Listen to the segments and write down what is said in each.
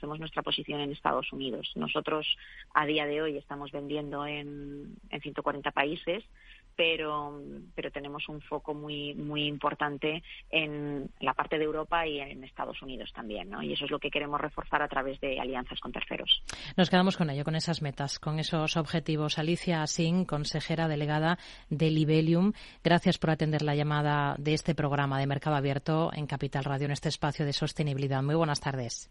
reforcemos nuestra posición en Estados Unidos. Nosotros a día de hoy estamos vendiendo en, en 140 países pero, pero tenemos un foco muy, muy importante en la parte de Europa y en Estados Unidos también, ¿no? Y eso es lo que queremos reforzar a través de alianzas con terceros. Nos quedamos con ello, con esas metas, con esos objetivos. Alicia Singh, consejera delegada de Libelium, gracias por atender la llamada de este programa de Mercado Abierto en Capital Radio, en este espacio de sostenibilidad. Muy buenas tardes.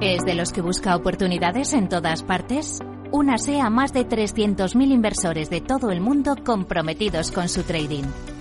¿Es de los que busca oportunidades en todas partes? Únase a más de 300.000 inversores de todo el mundo comprometidos con su trading.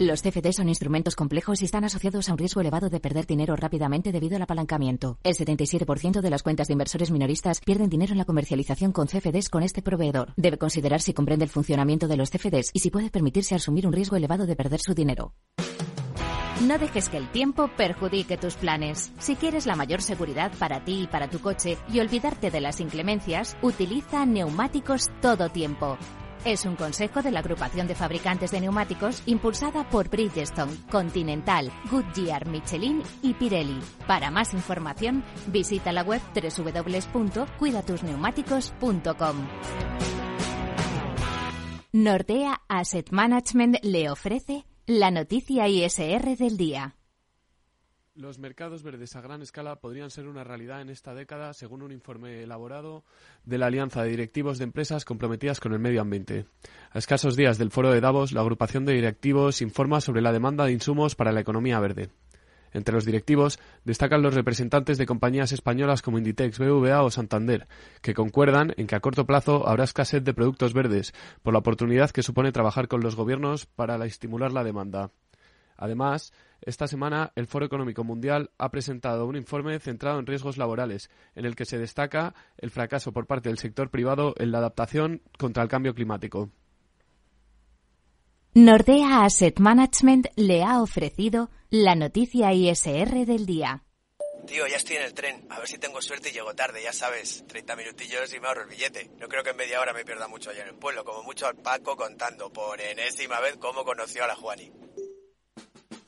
Los CFD son instrumentos complejos y están asociados a un riesgo elevado de perder dinero rápidamente debido al apalancamiento. El 77% de las cuentas de inversores minoristas pierden dinero en la comercialización con CFDs con este proveedor. Debe considerar si comprende el funcionamiento de los CFDs y si puede permitirse asumir un riesgo elevado de perder su dinero. No dejes que el tiempo perjudique tus planes. Si quieres la mayor seguridad para ti y para tu coche y olvidarte de las inclemencias, utiliza neumáticos todo tiempo. Es un consejo de la agrupación de fabricantes de neumáticos impulsada por Bridgestone, Continental, Goodyear, Michelin y Pirelli. Para más información, visita la web www.cuidatusneumáticos.com. Nordea Asset Management le ofrece la noticia ISR del día. Los mercados verdes a gran escala podrían ser una realidad en esta década, según un informe elaborado de la Alianza de Directivos de Empresas comprometidas con el medio ambiente. A escasos días del foro de Davos, la agrupación de directivos informa sobre la demanda de insumos para la economía verde. Entre los directivos destacan los representantes de compañías españolas como Inditex, BVA o Santander, que concuerdan en que a corto plazo habrá escasez de productos verdes por la oportunidad que supone trabajar con los gobiernos para estimular la demanda. Además, esta semana el Foro Económico Mundial ha presentado un informe centrado en riesgos laborales, en el que se destaca el fracaso por parte del sector privado en la adaptación contra el cambio climático. Nordea Asset Management le ha ofrecido la noticia ISR del día. Tío, ya estoy en el tren. A ver si tengo suerte y llego tarde, ya sabes. 30 minutillos y me ahorro el billete. No creo que en media hora me pierda mucho allá en el pueblo. Como mucho al Paco contando por enésima vez cómo conoció a la Juani.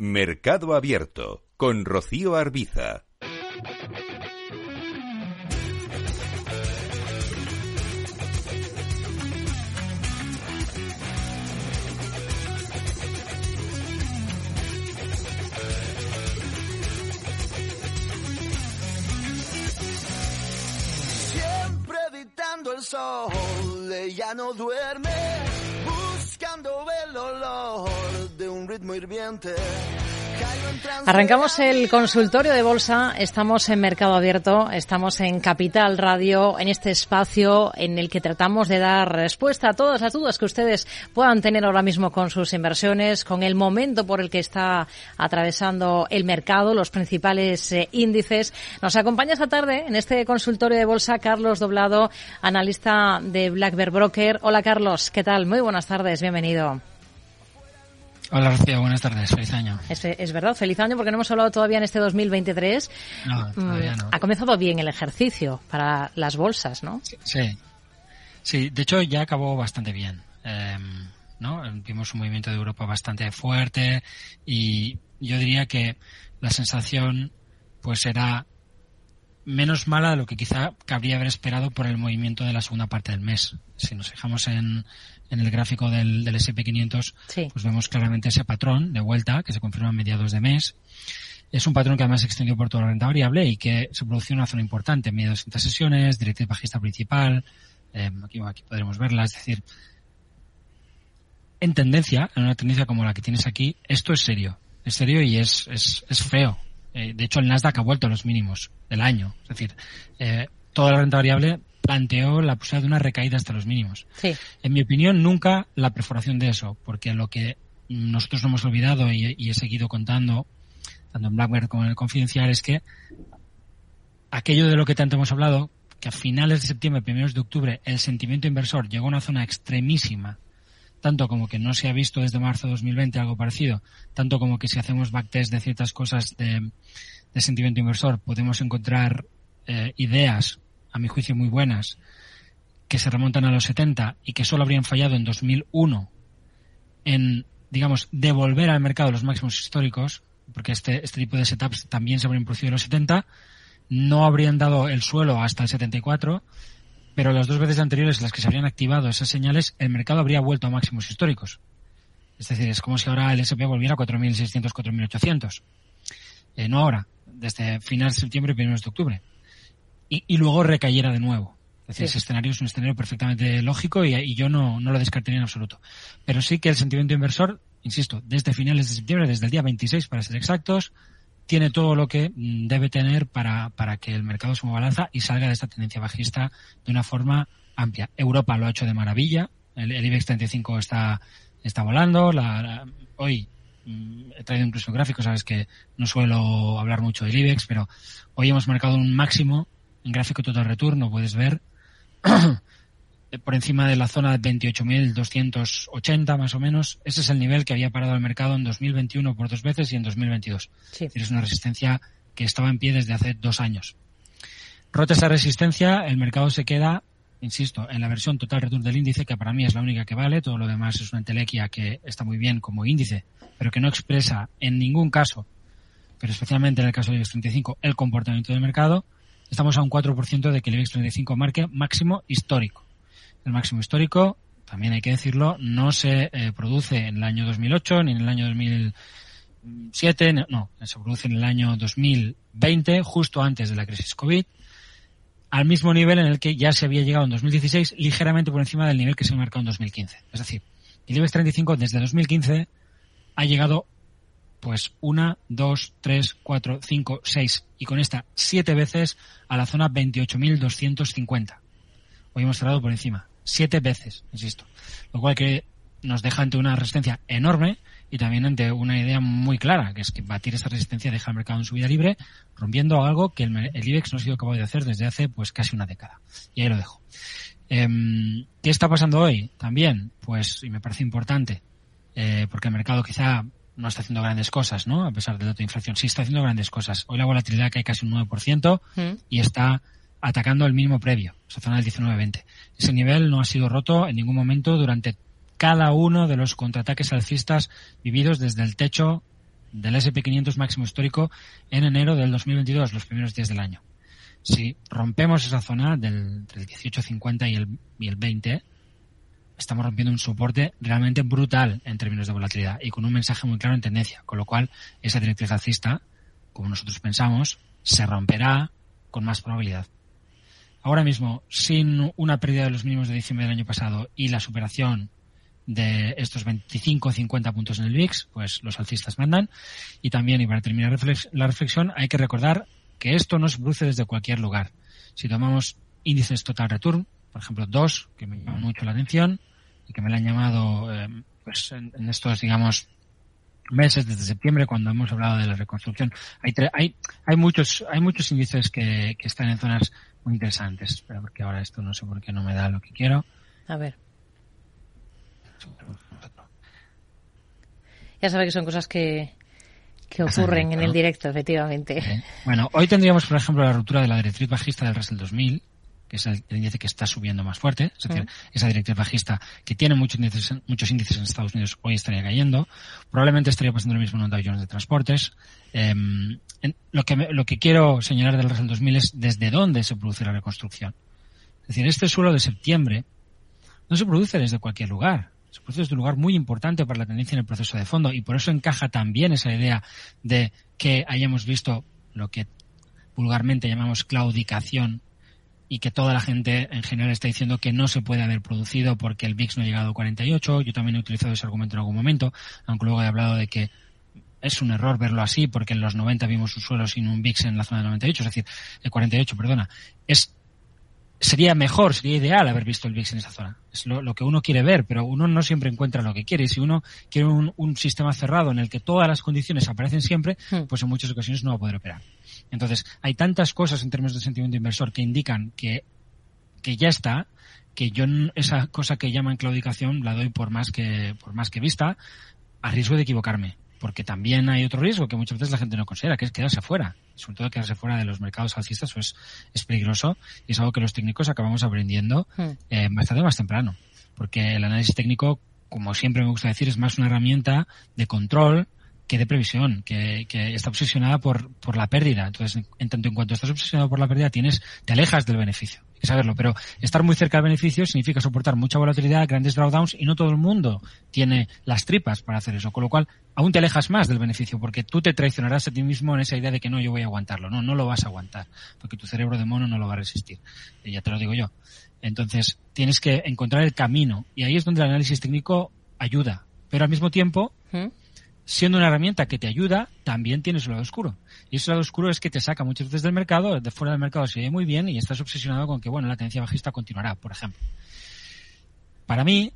Mercado Abierto con Rocío Arbiza. Siempre editando el sol, ella no duerme, buscando el olor de un ritmo hirviente. Arrancamos el consultorio de bolsa, estamos en Mercado Abierto, estamos en Capital Radio, en este espacio en el que tratamos de dar respuesta a todas las dudas que ustedes puedan tener ahora mismo con sus inversiones, con el momento por el que está atravesando el mercado, los principales eh, índices. Nos acompaña esta tarde en este consultorio de bolsa Carlos Doblado, analista de Black Bear Broker. Hola Carlos, ¿qué tal? Muy buenas tardes, bienvenido. Hola Rocío, buenas tardes, feliz año. Es, verdad, feliz año porque no hemos hablado todavía en este 2023. No, todavía no. Mm, ha comenzado bien el ejercicio para las bolsas, ¿no? Sí, sí, de hecho ya acabó bastante bien. Em, ¿no? Vimos un movimiento de Europa bastante fuerte y yo diría que la sensación pues era menos mala de lo que quizá cabría haber esperado por el movimiento de la segunda parte del mes. Si nos fijamos en, en el gráfico del, del SP500, pues vemos claramente ese patrón de vuelta que se confirma a mediados de mes. Es un patrón que además se extendió por toda la renta variable y que se produjo en una zona importante, medio de 200 sesiones, directriz bajista principal, eh, aquí, aquí podremos verla, es decir, en tendencia, en una tendencia como la que tienes aquí, esto es serio, es serio y es, es, es feo. Eh, de hecho, el Nasdaq ha vuelto a los mínimos del año, es decir, eh, toda la renta variable planteó la posibilidad de una recaída hasta los mínimos. En mi opinión, nunca la perforación de eso, porque lo que nosotros no hemos olvidado y, he seguido contando, tanto en Blackbird como en el Confidencial, es que aquello de lo que tanto hemos hablado, que a finales de septiembre, primeros de octubre, el sentimiento inversor llegó a una zona extremísima, tanto como que no se ha visto desde marzo de 2020 algo parecido, tanto como que si hacemos backtest de ciertas cosas de, sentimiento inversor podemos encontrar eh, ideas a mi juicio muy buenas, que se remontan a los 70 y que solo habrían fallado en 2001 en, digamos, devolver al mercado los máximos históricos, porque este, este tipo de setups también se habrían producido en los 70, no habrían dado el suelo hasta el 74, pero las dos veces anteriores en las que se habrían activado esas señales, el mercado habría vuelto a máximos históricos. Es decir, es como si ahora el SP volviera a 4.600, 4.800. Eh, no ahora, desde finales de septiembre y primeros de octubre y, luego recayera de nuevo. Es decir, ese escenario es un escenario perfectamente lógico y, yo no, no, lo descartaría en absoluto. Pero sí que el sentimiento inversor, insisto, desde finales de septiembre, desde el día 26 para ser exactos, tiene todo lo que mm, debe tener para, para que el mercado se mueva y salga de esta tendencia bajista de una forma amplia. Europa lo ha hecho de maravilla. El, IBEX 35 está, está volando. La, hoy mm, he traído incluso gráficos, sabes que no suelo hablar mucho del IBEX, pero hoy hemos marcado un máximo en gráfico total return puedes ver por encima de la zona de 28.280 más o menos. Ese es el nivel que había parado el mercado en 2021 por dos veces y en 2022. Es una resistencia que estaba en pie desde hace dos años. Rota esa resistencia, el mercado se queda, insisto, en la versión total return del índice, que para mí es la única que vale. Todo lo demás es una entelequia que está muy bien como índice, pero que no expresa en ningún caso pero especialmente en el caso del IBEX 35, el comportamiento del mercado, estamos a un 4% de que el IBEX 35 marque máximo histórico. El máximo histórico, también hay que decirlo, no se eh, produce en el año 2008 ni en el año 2007, no, se produce en el año 2020, justo antes de la crisis COVID, al mismo nivel en el que ya se había llegado en 2016, ligeramente por encima del nivel que se marcó en 2015. Es decir, el IBEX 35 desde 2015 ha llegado pues una, dos, tres, cuatro, cinco, seis y con esta siete veces a la zona 28.250. Hoy hemos cerrado por encima. Siete veces, insisto. Lo cual que nos deja ante una resistencia enorme y también ante una idea muy clara, que es que batir esa resistencia deja el mercado en su vida libre, rompiendo algo que el, IBEX no ha sido capaz de hacer desde hace pues casi una década. Y ahí lo dejo. Em, ¿Qué está pasando hoy? También, pues, y me parece importante, eh, porque el mercado quizá no está haciendo grandes cosas, ¿no? A pesar del dato de inflación. Sí está haciendo grandes cosas. Hoy la volatilidad cae casi un 9% mm. y está atacando el mínimo previo, esa zona del 19-20. Ese nivel no ha sido roto en ningún momento durante cada uno de los contraataques alcistas vividos desde el techo del SP500 máximo histórico en enero del 2022, los primeros días del año. Si rompemos esa zona del, del 18.50 y el, y el 20, estamos rompiendo un soporte realmente brutal en términos de volatilidad y con un mensaje muy claro en tendencia, con lo cual esa directriz alcista, como nosotros pensamos, se romperá con más probabilidad. Ahora mismo, sin una pérdida de los mínimos de diciembre del año pasado y la superación de estos 25 o 50 puntos en el VIX, pues los alcistas mandan. Y también, y para terminar la reflexión, hay que recordar que esto no se produce desde cualquier lugar. Si tomamos índices total return, por ejemplo, dos, que me llaman mucho la atención y que me la han llamado eh, pues en, estos, digamos, meses desde septiembre cuando hemos hablado de la reconstrucción. Hay, hay, hay muchos, hay muchos índices que están en zonas muy interesantes. Pero porque ahora esto no sé por qué no me da lo que quiero. A ver. Ya sabe que son cosas que, que ocurren en el directo, efectivamente. Bueno, hoy tendríamos, por ejemplo, la ruptura de la directriz bajista del Russell 2000, que es el, índice que está subiendo más fuerte, es decir, esa directriz bajista que tiene muchos índices, muchos índices en Estados Unidos hoy estaría cayendo. Probablemente estaría pasando lo mismo en un Dow Jones de transportes. Em, lo, que lo que quiero señalar del Russell 2000 es desde dónde se produce la reconstrucción. Es decir, este suelo de septiembre no se produce desde cualquier lugar. Se produce desde un lugar muy importante para la tendencia en el proceso de fondo y por eso encaja también esa idea de que hayamos visto lo que vulgarmente llamamos claudicación y que toda la gente en general está diciendo que no se puede haber producido porque el VIX no ha llegado a 48. Yo también he utilizado ese argumento en algún momento, aunque luego he hablado de que es un error verlo así porque en los 90 vimos un suelo sin un VIX en la zona de 98, es decir, de 48, perdona. Sería mejor, sería ideal haber visto el VIX en esa zona. Es lo, que uno quiere ver, pero uno no siempre encuentra lo que quiere. Y si uno quiere un, un, sistema cerrado en el que todas las condiciones aparecen siempre, hmm. pues en muchas ocasiones no va a poder operar. Entonces, hay tantas cosas en términos de sentimiento inversor que indican que, que ya está, que yo esa cosa que llaman claudicación la doy por más que, por más que vista, a riesgo de equivocarme. Porque también hay otro riesgo que muchas veces la gente no considera, que es quedarse fuera. Sobre todo quedarse fuera de los mercados alcistas pues es peligroso y es algo que los técnicos acabamos aprendiendo hmm. eh, bastante más temprano. Porque el análisis técnico, como siempre me gusta decir, es más una herramienta de control que de previsión, que, que está obsesionada por, por la pérdida. Entonces, en tanto en cuanto estás obsesionado por la pérdida, tienes, te alejas del beneficio. Que saberlo, pero estar muy cerca del beneficio significa soportar mucha volatilidad, grandes drawdowns y no todo el mundo tiene las tripas para hacer eso. Con lo cual, aún te alejas más del beneficio porque tú te traicionarás a ti mismo en esa idea de que no, yo voy a aguantarlo. No, no lo vas a aguantar porque tu cerebro de mono no lo va a resistir. Y ya te lo digo yo. Entonces, tienes que encontrar el camino y ahí es donde el análisis técnico ayuda. Pero al mismo tiempo, ¿Mm? Siendo una herramienta que te ayuda, también tiene su lado oscuro. Y ese lado oscuro es que te saca muchas veces del mercado, de fuera del mercado se ve muy bien y estás obsesionado con que, bueno, la tendencia bajista continuará, por ejemplo. Para mí,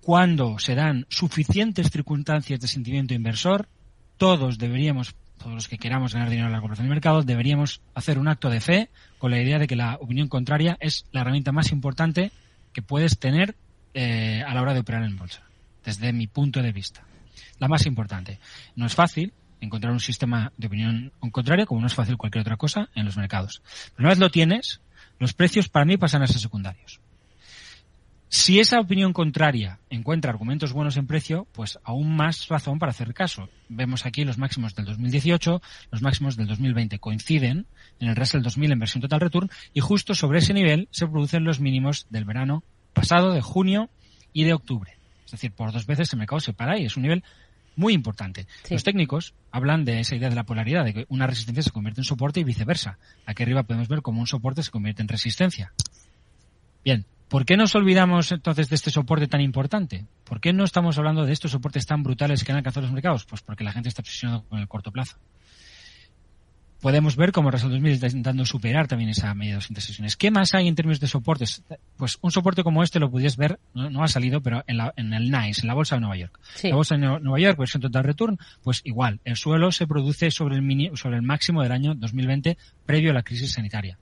cuando se dan suficientes circunstancias de sentimiento inversor, todos deberíamos, todos los que queramos ganar dinero a largo plazo en el mercado, deberíamos hacer un acto de fe con la idea de que la opinión contraria es la herramienta más importante que puedes tener eh, a la hora de operar en bolsa, desde mi punto de vista la más importante. No es fácil encontrar un sistema de opinión contraria, como no es fácil cualquier otra cosa en los mercados. Pero una vez lo tienes, los precios para mí pasan a ser secundarios. Si esa opinión contraria encuentra argumentos buenos en precio, pues aún más razón para hacer caso. Vemos aquí los máximos del 2018, los máximos del 2020 coinciden en el Russell 2000 en versión total return y justo sobre ese nivel se producen los mínimos del verano pasado, de junio y de octubre. Es decir, por dos veces el mercado se para y es un nivel muy importante. Los técnicos hablan de esa idea de la polaridad, de que una resistencia se convierte en soporte y viceversa. Aquí arriba podemos ver cómo un soporte se convierte en resistencia. Bien, ¿Por qué nos olvidamos entonces de este soporte tan importante? ¿Por qué no estamos hablando de estos soportes tan brutales que han alcanzado los mercados? Pues porque la gente está obsesionada con el corto plazo. Podemos ver cómo Russell 2000 está intentando superar también esa media de 200 sesiones. ¿Qué más hay en términos de soportes? Pues un soporte como este lo pudieras ver, no, ha salido, pero en, la, en, el NICE, en la bolsa de Nueva York. La bolsa de Nueva York, versión total return, pues igual, el suelo se produce sobre el, mini, sobre el máximo del año 2020 previo a la crisis sanitaria.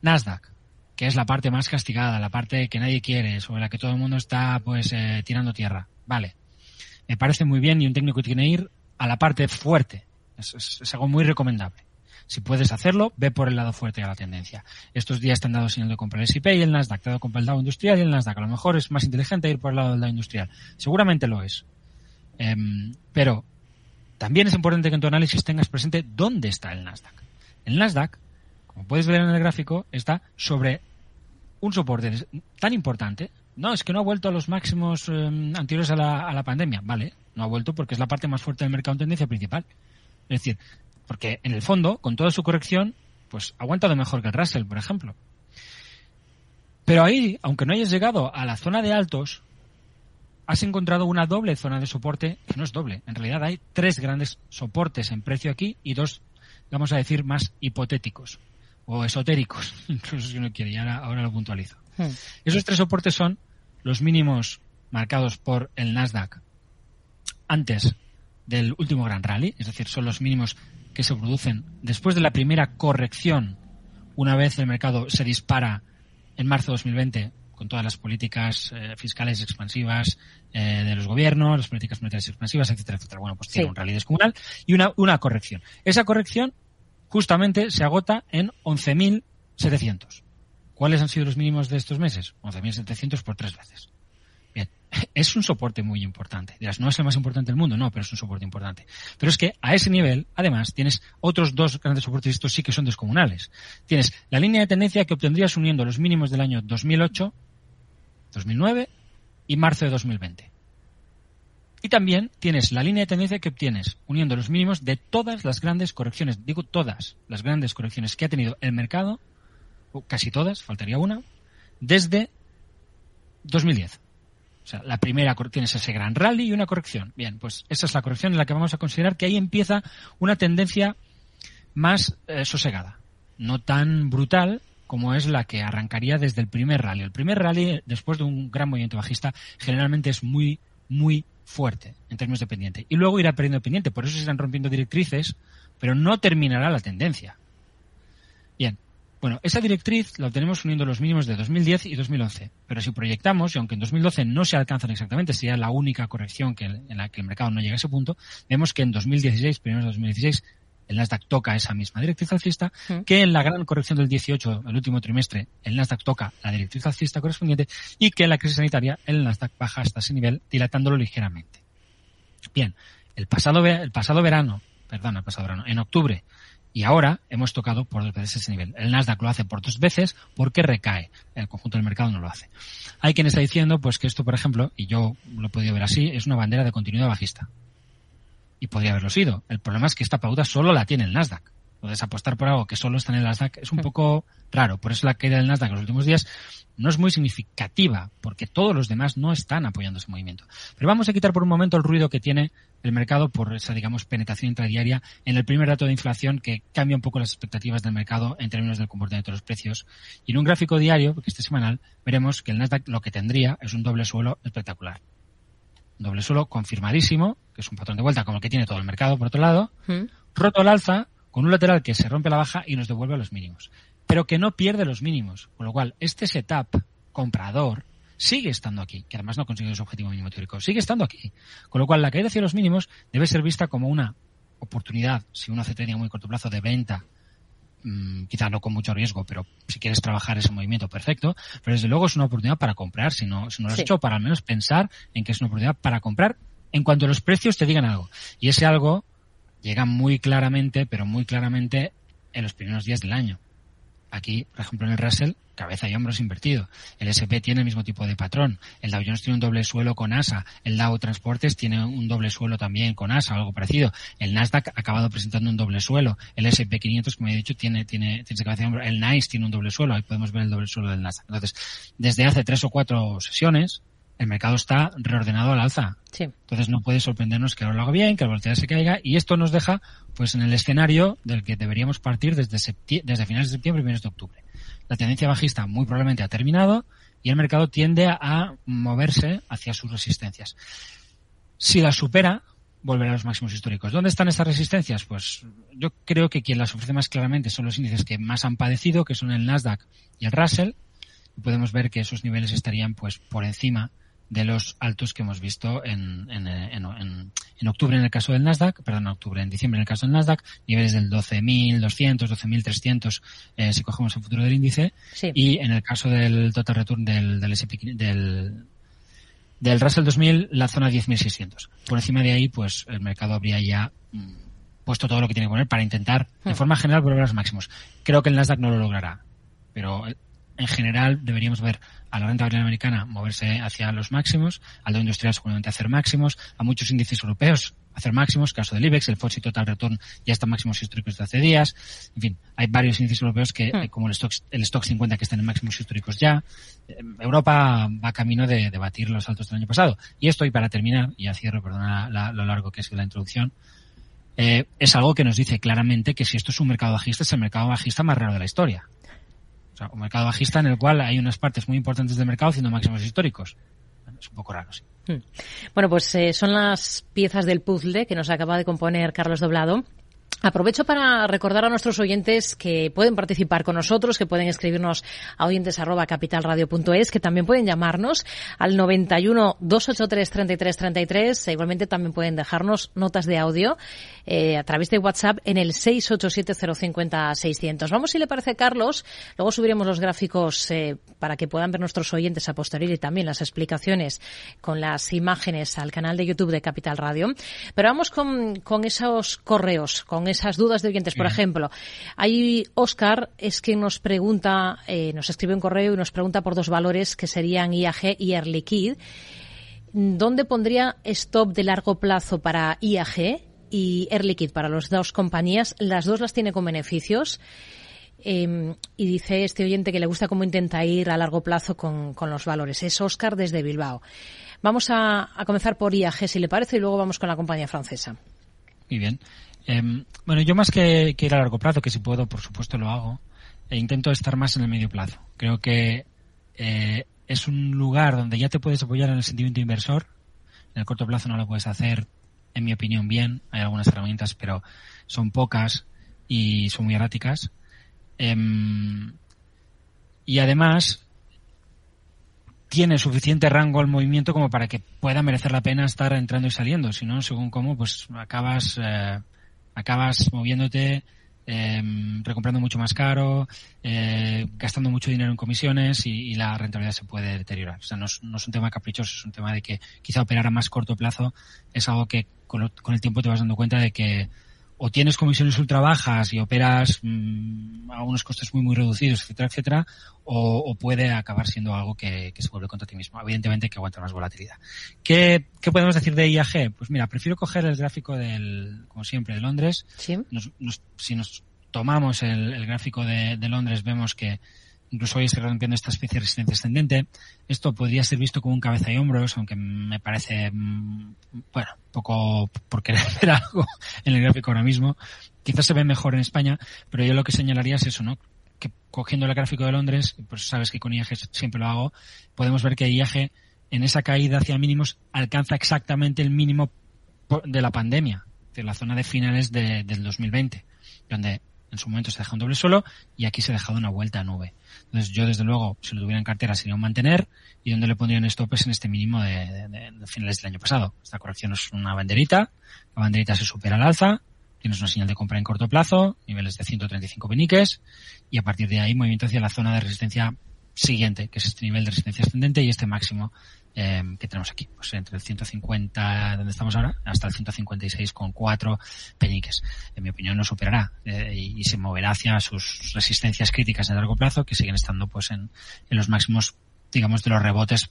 Nasdaq, que es la parte más castigada, la parte que nadie quiere, sobre la que todo el mundo está pues eh, tirando tierra. Vale. Me parece muy bien y un técnico tiene que ir a la parte fuerte. Es, algo muy recomendable. Si puedes hacerlo, ve por el lado fuerte de la tendencia. Estos días te han dado señal de comprar el S&P y el Nasdaq, te ha dado comprar el Dow Industrial y el Nasdaq. A lo mejor es más inteligente ir por el lado del Dow Industrial. Seguramente lo es. Em, pero también es importante que en tu análisis tengas presente dónde está el Nasdaq. El Nasdaq como puedes ver en el gráfico, está sobre un soporte tan importante. No, es que no ha vuelto a los máximos em, anteriores a la, a la pandemia. Vale, no ha vuelto porque es la parte más fuerte del mercado en tendencia principal. Es decir, porque en el fondo, con toda su corrección, pues ha aguantado mejor que el Russell, por ejemplo. Pero ahí, aunque no hayas llegado a la zona de altos, has encontrado una doble zona de soporte, que no es doble. En realidad hay tres grandes soportes en precio aquí y dos, vamos a decir, más hipotéticos o esotéricos, incluso si uno quiere, y ahora, lo puntualizo. Hmm. Esos tres soportes son los mínimos marcados por el Nasdaq antes del último gran rally, es decir, son los mínimos que se producen después de la primera corrección, una vez el mercado se dispara en marzo de 2020 con todas las políticas eh, fiscales expansivas eh, de los gobiernos, las políticas monetarias expansivas, etcétera, etcétera. Bueno, pues tiene un rally descomunal y una, una corrección. Esa corrección justamente se agota en 11.700. ¿Cuáles han sido los mínimos de estos meses? 11.700 por tres veces. Bien, es un soporte muy importante. Dirás, no es el más importante del mundo, no, pero es un soporte importante. Pero es que a ese nivel, además, tienes otros dos grandes soportes, estos sí que son descomunales. Tienes la línea de tendencia que obtendrías uniendo los mínimos del año 2008, 2009 y marzo de 2020. Y también tienes la línea de tendencia que obtienes uniendo los mínimos de todas las grandes correcciones, digo todas las grandes correcciones que ha tenido el mercado, casi todas, faltaría una, desde 2010. O sea, la primera tienes ese gran rally y una corrección. Bien, pues esa es la corrección en la que vamos a considerar que ahí empieza una tendencia más eh, sosegada, no tan brutal como es la que arrancaría desde el primer rally. El primer rally, después de un gran movimiento bajista, generalmente es muy, muy fuerte en términos de pendiente. Y luego irá perdiendo pendiente. Por eso se están rompiendo directrices, pero no terminará la tendencia. Bien. Bueno, esa directriz la obtenemos uniendo los mínimos de 2010 y 2011. Pero si proyectamos, y aunque en 2012 no se alcanzan exactamente, sería la única corrección que, en la que el mercado no llega a ese punto, vemos que en 2016, primeros de 2016, el Nasdaq toca esa misma directriz alcista, que en la gran corrección del 18, el último trimestre, el Nasdaq toca la directriz alcista correspondiente y que en la crisis sanitaria el Nasdaq baja hasta ese nivel, dilatándolo ligeramente. Bien, el pasado, el pasado verano, perdón, el pasado verano, en octubre y ahora hemos tocado por dos veces ese nivel. El Nasdaq lo hace por dos veces porque recae. El conjunto del mercado no lo hace. Hay quien está diciendo pues que esto, por ejemplo, y yo lo he podido ver así, es una bandera de continuidad bajista y podría haberlo sido. El problema es que esta pauta solo la tiene el Nasdaq. Puedes apostar por algo que solo está en el Nasdaq es un poco raro. Por eso la caída del Nasdaq en los últimos días no es muy significativa, porque todos los demás no están apoyando ese movimiento. Pero vamos a quitar por un momento el ruido que tiene el mercado por esa, digamos, penetración intradiaria en el primer dato de inflación que cambia un poco las expectativas del mercado en términos del comportamiento de los precios. Y en un gráfico diario, que este semanal, veremos que el Nasdaq lo que tendría es un doble suelo espectacular doble suelo confirmadísimo, que es un patrón de vuelta como el que tiene todo el mercado, por otro lado, mm. roto al alza, con un lateral que se rompe la baja y nos devuelve a los mínimos. Pero que no pierde los mínimos. Con lo cual, este setup comprador sigue estando aquí, que además no ha conseguido su objetivo mínimo teórico, sigue estando aquí. Con lo cual, la caída hacia los mínimos debe ser vista como una oportunidad, si uno hace trading a muy corto plazo, de venta mm, quizá no con mucho riesgo, pero si quieres trabajar ese movimiento, perfecto. Pero desde luego es una oportunidad para comprar, si no, si no lo has hecho, para al menos pensar en que es una oportunidad para comprar en cuanto los precios te digan algo. Y ese algo llega muy claramente, pero muy claramente en los primeros días del año. Aquí, por ejemplo, en el Russell, cabeza y hombros invertido. El SP tiene el mismo tipo de patrón. El Dow Jones tiene un doble suelo con ASA. El Dow Transportes tiene un doble suelo también con ASA, algo parecido. El Nasdaq ha acabado presentando un doble suelo. El SP 500, como he dicho, tiene, tiene, tiene cabeza y hombros. El NICE tiene un doble suelo. Ahí podemos ver el doble suelo del Nasdaq. Entonces, desde hace tres o cuatro sesiones, el mercado está reordenado al alza. Entonces no puede sorprendernos que ahora lo haga bien, que la volatilidad se caiga y esto nos deja pues en el escenario del que deberíamos partir desde, desde finales de septiembre y primeros de octubre. La tendencia bajista muy probablemente ha terminado y el mercado tiende a moverse hacia sus resistencias. Si la supera, volverá a los máximos históricos. ¿Dónde están estas resistencias? Pues yo creo que quien las ofrece más claramente son los índices que más han padecido, que son el Nasdaq y el Russell. Y podemos ver que esos niveles estarían pues por encima de los altos que hemos visto en, en, en, en, octubre en el caso del Nasdaq, perdón, en octubre, en diciembre en el caso del Nasdaq, niveles del 12.200, 12.300 eh, si cogemos el futuro del índice, y en el caso del total return del, del SP, del, del Russell 2000, la zona 10.600. Por encima de ahí, pues el mercado habría ya mm, puesto todo lo que tiene que poner para intentar, de hmm. forma general, volver a los máximos. Creo que el Nasdaq no lo logrará, pero en general deberíamos ver a la renta variable americana moverse hacia los máximos, al Dow Industrial seguramente hacer máximos, a muchos índices europeos hacer máximos, caso del IBEX, el FTSE Total Return ya está máximos históricos de hace días. En fin, hay varios índices europeos que, hmm. como el Stock, el Stock 50 que están en máximos históricos ya. Eh, Europa va camino de, batir los altos del año pasado. Y esto, y para terminar, y ya cierro, perdona lo largo que es la introducción, eh, es algo que nos dice claramente que si esto es un mercado bajista, es el mercado bajista más raro de la historia. O sea, un mercado bajista en el cual hay unas partes muy importantes del mercado haciendo máximos históricos. Es un poco raro, sí. Hmm. Bueno, pues eh, son las piezas del puzzle que nos acaba de componer Carlos Doblado. Aprovecho para recordar a nuestros oyentes que pueden participar con nosotros, que pueden escribirnos a oyentes capitalradio.es, que también pueden llamarnos al 91 283 33 33. E igualmente también pueden dejarnos notas de audio eh, a través de WhatsApp en el 687-050-600. Vamos, si le parece, Carlos. Luego subiremos los gráficos eh, para que puedan ver nuestros oyentes a posteriori y también las explicaciones con las imágenes al canal de YouTube de Capital Radio. Pero vamos con, con esos correos, esas dudas de oyentes. Por ejemplo, hay Oscar, es que nos pregunta, eh, nos escribe un correo y nos pregunta por dos valores que serían IAG y Air Liquide. ¿Dónde pondría stop de largo plazo para IAG y Air Liquide para las dos compañías. Las dos las tiene con beneficios. Em, y dice este oyente que le gusta cómo intenta ir a largo plazo con, los valores. Es Oscar desde Bilbao. Vamos a, comenzar por IAG, si le parece, y luego vamos con la compañía francesa. Muy bien. Em, bueno, yo más que, ir a largo plazo, que si puedo, por supuesto lo hago, e intento estar más en el medio plazo. Creo que eh, es un lugar donde ya te puedes apoyar en el sentimiento inversor. En el corto plazo no lo puedes hacer en mi opinión, bien. Hay algunas herramientas, pero son pocas y son muy erráticas. Em, y además, tiene suficiente rango al movimiento como para que pueda merecer la pena estar entrando y saliendo. Si no, según cómo, pues acabas, eh, acabas moviéndote eh, recomprando mucho más caro, eh, gastando mucho dinero en comisiones y, la rentabilidad se puede deteriorar. O sea, no es, no es, un tema caprichoso, es un tema de que quizá operar a más corto plazo es algo que con, con el tiempo te vas dando cuenta de que o tienes comisiones ultra bajas y operas mm, a unos costes muy muy reducidos, etcétera, etcétera, o, puede acabar siendo algo que, se vuelve contra ti mismo. Evidentemente que aguanta más volatilidad. ¿Qué, ¿Qué, podemos decir de IAG? Pues mira, prefiero coger el gráfico del, como siempre, de Londres. ¿Sí? si nos tomamos el, gráfico de, de Londres, vemos que incluso hoy estoy rompiendo esta especie de resistencia ascendente. Esto podría ser visto como un cabeza y hombros, aunque me parece, mm, bueno, poco por querer ver algo en el gráfico ahora mismo. Quizás se ve mejor en España, pero yo lo que señalaría es eso, ¿no? Que cogiendo el gráfico de Londres, pues sabes que con IAG siempre lo hago, podemos ver que IAG en esa caída hacia mínimos alcanza exactamente el mínimo de la pandemia, de la zona de finales de, del 2020, donde en su momento se deja un doble suelo y aquí se ha dejado una vuelta a nube. Entonces yo desde luego, si lo tuviera en cartera sería un mantener y donde le pondrían stopes en este mínimo de, finales del año pasado. Esta corrección es una banderita, la banderita se supera al alza, tienes una señal de compra en corto plazo, niveles de 135 peniques, y a partir de ahí movimiento hacia la zona de resistencia siguiente, que es este nivel de resistencia ascendente y este máximo eh, que tenemos aquí, pues entre el 150 donde estamos ahora hasta el 156,4 peniques. En mi opinión no superará eh, y, se moverá hacia sus resistencias críticas a largo plazo que siguen estando pues en, en los máximos digamos de los rebotes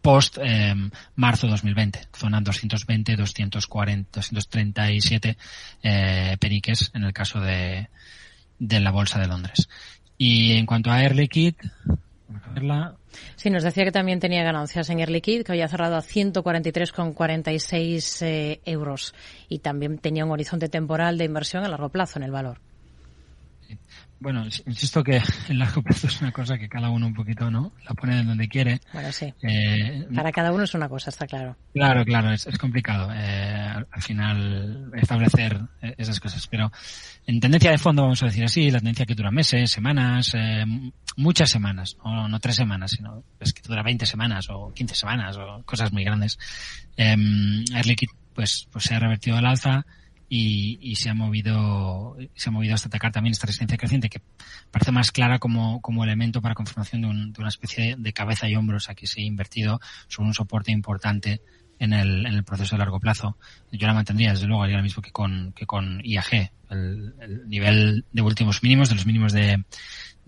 post eh, marzo 2020, zona 220, 240, 237 eh, peniques en el caso de, de la bolsa de Londres. Y en cuanto a Air Liquid, Sí, nos decía que también tenía ganancias en Air Liquid, que había cerrado a 143,46 eh, euros y también tenía un horizonte temporal de inversión a largo plazo en el valor. Bueno, insisto que el largo plazo es una cosa que cada uno un poquito, ¿no? La pone donde quiere. Bueno, sí. Eh, Para cada uno es una cosa, está claro. Claro, claro, es, complicado eh, al final establecer eh, esas cosas. Pero en tendencia de fondo, vamos a decir así, la tendencia que dura meses, semanas, eh, muchas semanas, no, no tres semanas, sino es que dura 20 semanas o 15 semanas o cosas muy grandes. Eh, Air Liquid, pues, pues se ha revertido al alza y, y, se ha movido se ha movido hasta atacar también esta resistencia creciente que parece más clara como, como elemento para confirmación de, un, de una especie de cabeza y hombros aquí se ha invertido sobre un soporte importante en el, en el proceso de largo plazo. Yo la mantendría, desde luego, haría lo mismo que con, que con IAG. El, el nivel de últimos mínimos, de los mínimos de,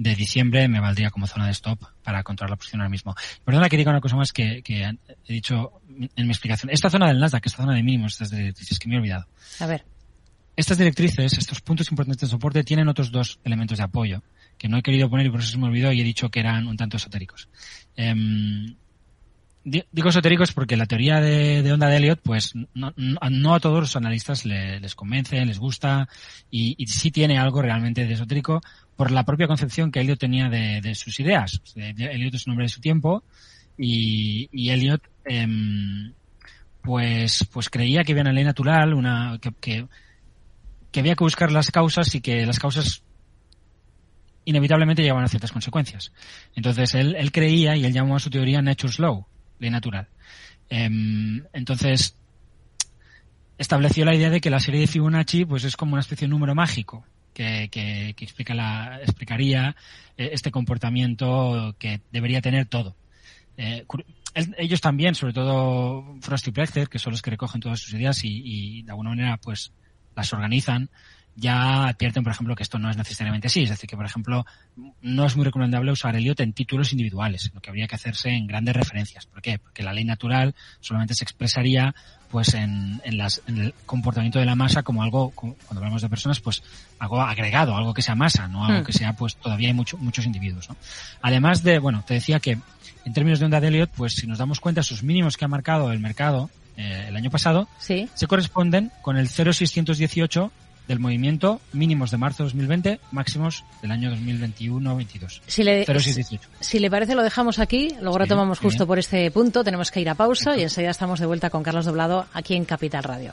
de diciembre, me valdría como zona de stop para controlar la posición ahora mismo. Perdona que diga una cosa más que, que he dicho en mi explicación. Esta zona del Nasdaq, esta zona de mínimos, estas directrices que me he olvidado. A ver. Estas directrices, estos puntos importantes de soporte, tienen otros dos elementos de apoyo que no he querido poner y por eso se me olvidó y he dicho que eran un tanto esotéricos. Eh, digo esotéricos porque la teoría de, de onda de Elliot, pues no, no, a todos los analistas les convence, les gusta y, y, sí tiene algo realmente de esotérico por la propia concepción que Elliot tenía de, sus ideas. Elliot es un hombre de su tiempo y, y Elliot eh, pues, pues creía que había una ley natural, una, que, había que buscar las causas y que las causas inevitablemente llevaban a ciertas consecuencias. Entonces él, creía y él llamó a su teoría Nature's Law, ley natural. Eh, entonces, estableció la idea de que la serie de Fibonacci pues es como una especie de número mágico que, que, explica la, explicaría eh, este comportamiento que debería tener todo. Eh, ellos también, sobre todo Frost y Plexer, que son los que recogen todas sus ideas y, y de alguna manera pues las organizan, ya advierten, por ejemplo, que esto no es necesariamente así. Es decir, que, por ejemplo, no es muy recomendable usar el IoT en títulos individuales, lo que habría que hacerse en grandes referencias. ¿Por qué? Porque la ley natural solamente se expresaría pues en, en, las, en el comportamiento de la masa como algo, como, cuando hablamos de personas, pues algo agregado, algo que sea masa, no algo hmm. que sea, pues todavía hay mucho, muchos individuos. ¿no? Además de, bueno, te decía que en términos de onda de Elliot, pues si nos damos cuenta, sus mínimos que ha marcado el mercado eh, el año pasado, ¿Sí? se corresponden con el 0,618 del movimiento mínimos de marzo de 2020, máximos del año 2021-22. Si le, si le parece, lo dejamos aquí, luego sí, retomamos justo bien. por este punto, tenemos que ir a pausa Perfecto. y enseguida estamos de vuelta con Carlos Doblado aquí en Capital Radio.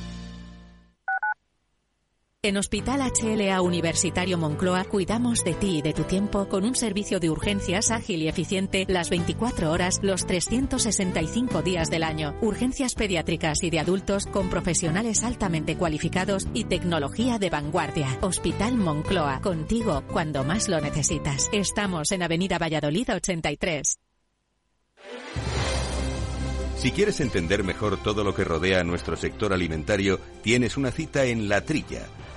En Hospital HLA Universitario Moncloa cuidamos de ti y de tu tiempo con un servicio de urgencias ágil y eficiente las 24 horas, los 365 días del año. Urgencias pediátricas y de adultos con profesionales altamente cualificados y tecnología de vanguardia. Hospital Moncloa, contigo cuando más lo necesitas. Estamos en Avenida Valladolid 83. Si quieres entender mejor todo lo que rodea a nuestro sector alimentario, tienes una cita en La Trilla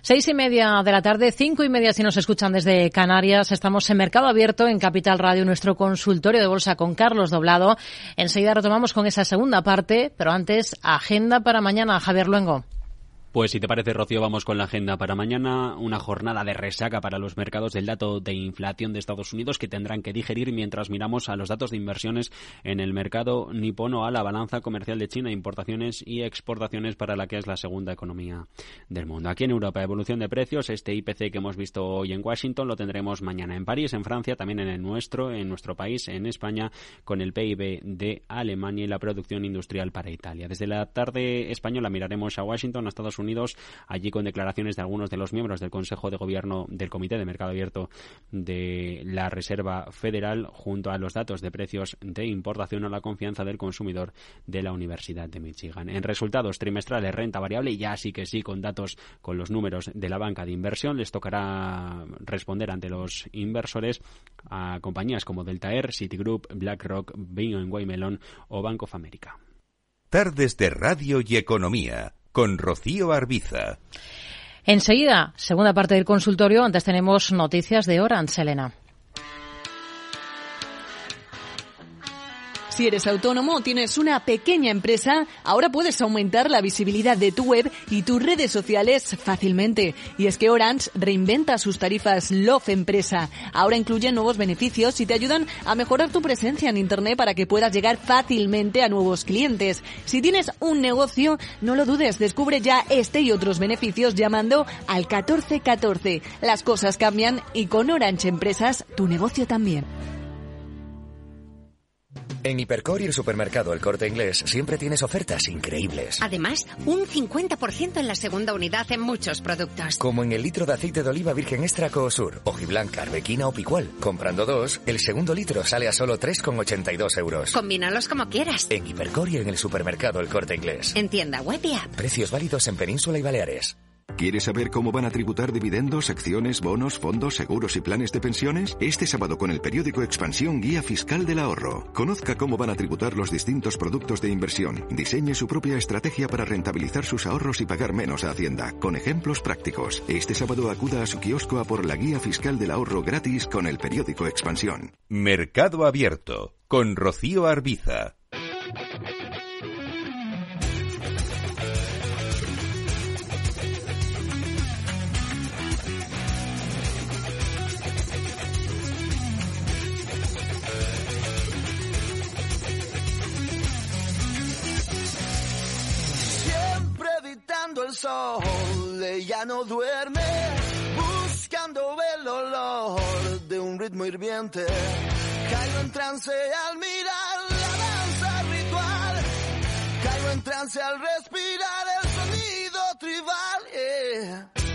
Seis y media de la tarde, cinco y media si nos escuchan desde Canarias. Estamos en Mercado Abierto en Capital Radio, nuestro consultorio de bolsa con Carlos Doblado. Enseguida retomamos con esa segunda parte, pero antes, agenda para mañana, Javier Luengo. Pues si te parece, Rocío, vamos con la agenda para mañana. Una jornada de resaca para los mercados del dato de inflación de Estados Unidos que tendrán que digerir mientras miramos a los datos de inversiones en el mercado nipono a la balanza comercial de China, importaciones y exportaciones para la que es la segunda economía del mundo. Aquí en Europa, evolución de precios. Este IPC que hemos visto hoy en Washington lo tendremos mañana en París, en Francia, también en el nuestro, en nuestro país, en España, con el PIB de Alemania y la producción industrial para Italia. Desde la tarde española miraremos a Washington, a Estados Unidos, allí con declaraciones de algunos de los miembros del Consejo de Gobierno del Comité de Mercado Abierto de la Reserva Federal, junto a los datos de precios de importación a la confianza del consumidor de la Universidad de Michigan. En resultados trimestrales, renta variable, ya sí que sí, con datos, con los números de la banca de inversión, les tocará responder ante los inversores a compañías como Delta Air, Citigroup, BlackRock, Bain Melon o Bank of America. Tardes de Radio y Economía con Rocío Arbiza. Enseguida, segunda parte del consultorio, antes tenemos noticias de Orange, Selena. Si eres autónomo o tienes una pequeña empresa, ahora puedes aumentar la visibilidad de tu web y tus redes sociales fácilmente. Y es que Orange reinventa sus tarifas Love Empresa. Ahora incluyen nuevos beneficios y te ayudan a mejorar tu presencia en Internet para que puedas llegar fácilmente a nuevos clientes. Si tienes un negocio, no lo dudes, descubre ya este y otros beneficios llamando al 1414. Las cosas cambian y con Orange Empresas tu negocio también. En Hipercor y el supermercado El Corte Inglés siempre tienes ofertas increíbles. Además, un 50% en la segunda unidad en muchos productos. Como en el litro de aceite de oliva virgen extra Coosur, hojiblanca, arbequina o picual. Comprando dos, el segundo litro sale a solo 3,82 euros. Combínalos como quieras. En Hipercor y en el supermercado El Corte Inglés. En tienda web y app. Precios válidos en Península y Baleares. ¿Quieres saber cómo van a tributar dividendos, acciones, bonos, fondos, seguros y planes de pensiones? Este sábado con el periódico Expansión Guía Fiscal del Ahorro. Conozca cómo van a tributar los distintos productos de inversión. Diseñe su propia estrategia para rentabilizar sus ahorros y pagar menos a Hacienda, con ejemplos prácticos. Este sábado acuda a su kiosco a por la Guía Fiscal del Ahorro gratis con el periódico Expansión. Mercado Abierto con Rocío Arbiza. El sol, ella no duerme, buscando el olor de un ritmo hirviente. Caigo en trance al mirar la danza ritual, caigo en trance al respirar el sonido tribal.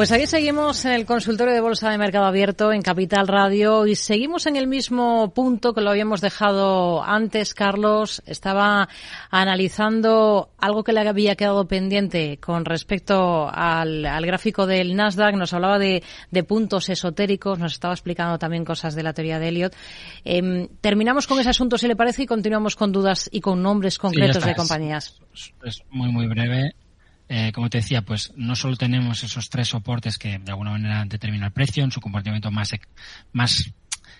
Pues aquí seguimos en el consultorio de Bolsa de Mercado Abierto en Capital Radio y seguimos en el mismo punto que lo habíamos dejado antes. Carlos estaba analizando algo que le había quedado pendiente con respecto al, al gráfico del Nasdaq. Nos hablaba de, de puntos esotéricos, nos estaba explicando también cosas de la teoría de Elliot. Em, terminamos con ese asunto, si le parece, y continuamos con dudas y con nombres concretos de es- compañías. Es muy, muy breve. Eh, como te decía, pues no solo tenemos esos tres soportes que de alguna manera determinan el precio en su comportamiento más, más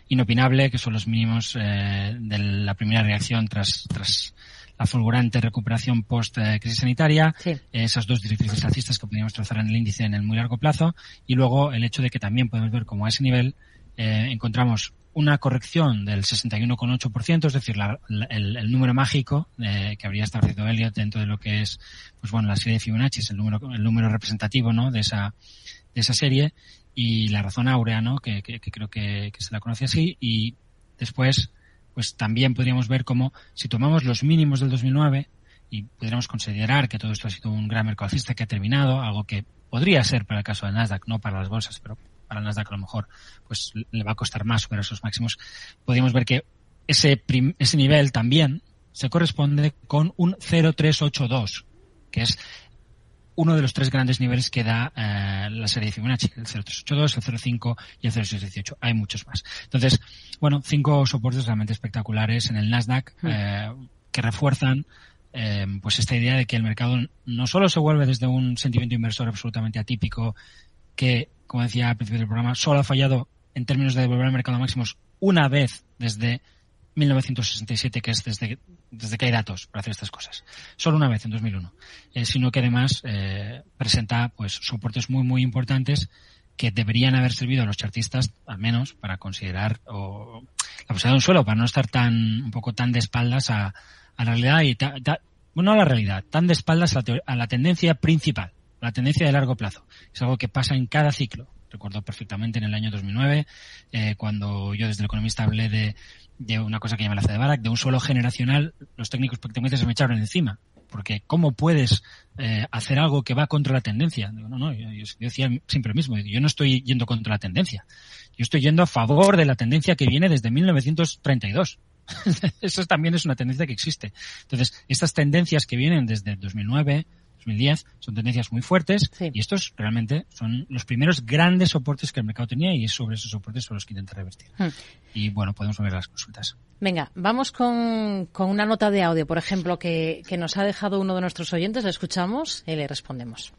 inopinable, que son los mínimos eh, de la primera reacción tras, tras la fulgurante recuperación post-crisis sanitaria, esas dos directrices alcistas que podríamos trazar en el índice en el muy largo plazo, y luego el hecho de que también podemos ver como a ese nivel eh, encontramos una corrección del 61,8%, es decir, el, número mágico eh, que habría establecido Elliot dentro de lo que es, pues bueno, la serie de Fibonacci, es el número, el número representativo, ¿no? De esa, de esa serie y la razón áurea, ¿no? Que, que, creo que, se la conoce así y después, pues también podríamos ver cómo si tomamos los mínimos del 2009 y pudiéramos considerar que todo esto ha sido un gran mercado que ha terminado, algo que podría ser para el caso del Nasdaq, no para las bolsas, pero para el Nasdaq a lo mejor pues le va a costar más superar esos máximos, podríamos ver que ese, ese nivel también se corresponde con un 0,382, que es uno de los tres grandes niveles que da eh, la serie de Fibonacci, el 0382, el 05 y el 0618. Hay muchos más. Entonces, bueno, cinco soportes realmente espectaculares en el Nasdaq hmm. eh, que refuerzan eh, pues esta idea de que el mercado no solo se vuelve desde un sentimiento inversor absolutamente atípico que como decía al principio del programa, solo ha fallado en términos de devolver al mercado máximos una vez desde 1967, que es desde, desde que hay datos para hacer estas cosas. Solo una vez en 2001. Eh, sino que además eh, presenta pues soportes muy, muy importantes que deberían haber servido a los chartistas, al menos, para considerar o, la posibilidad de un suelo, para no estar tan, un poco tan de espaldas a, a la realidad y, bueno, no a la realidad, tan de espaldas a a la tendencia principal la tendencia de largo plazo. Es algo que pasa en cada ciclo. Recuerdo perfectamente en el año 2009, eh, cuando yo desde el economista hablé de, de una cosa que llama la Barak, de un suelo generacional, los técnicos prácticamente se me echaron encima. Porque ¿cómo puedes eh, hacer algo que va contra la tendencia? no, no, yo, decía siempre mismo, yo no estoy yendo contra la tendencia. Yo estoy yendo a favor de la tendencia que viene desde 1932. Eso también es una tendencia que existe. Entonces, estas tendencias que vienen desde 2009, 2010, son tendencias muy fuertes y estos realmente son los primeros grandes soportes que el mercado tenía y es sobre esos soportes sobre los que intenta revertir. Hmm. Y bueno, podemos ver las consultas. Venga, vamos con, con una nota de audio, por ejemplo, que, que, nos ha dejado uno de nuestros oyentes. Le escuchamos y le respondemos.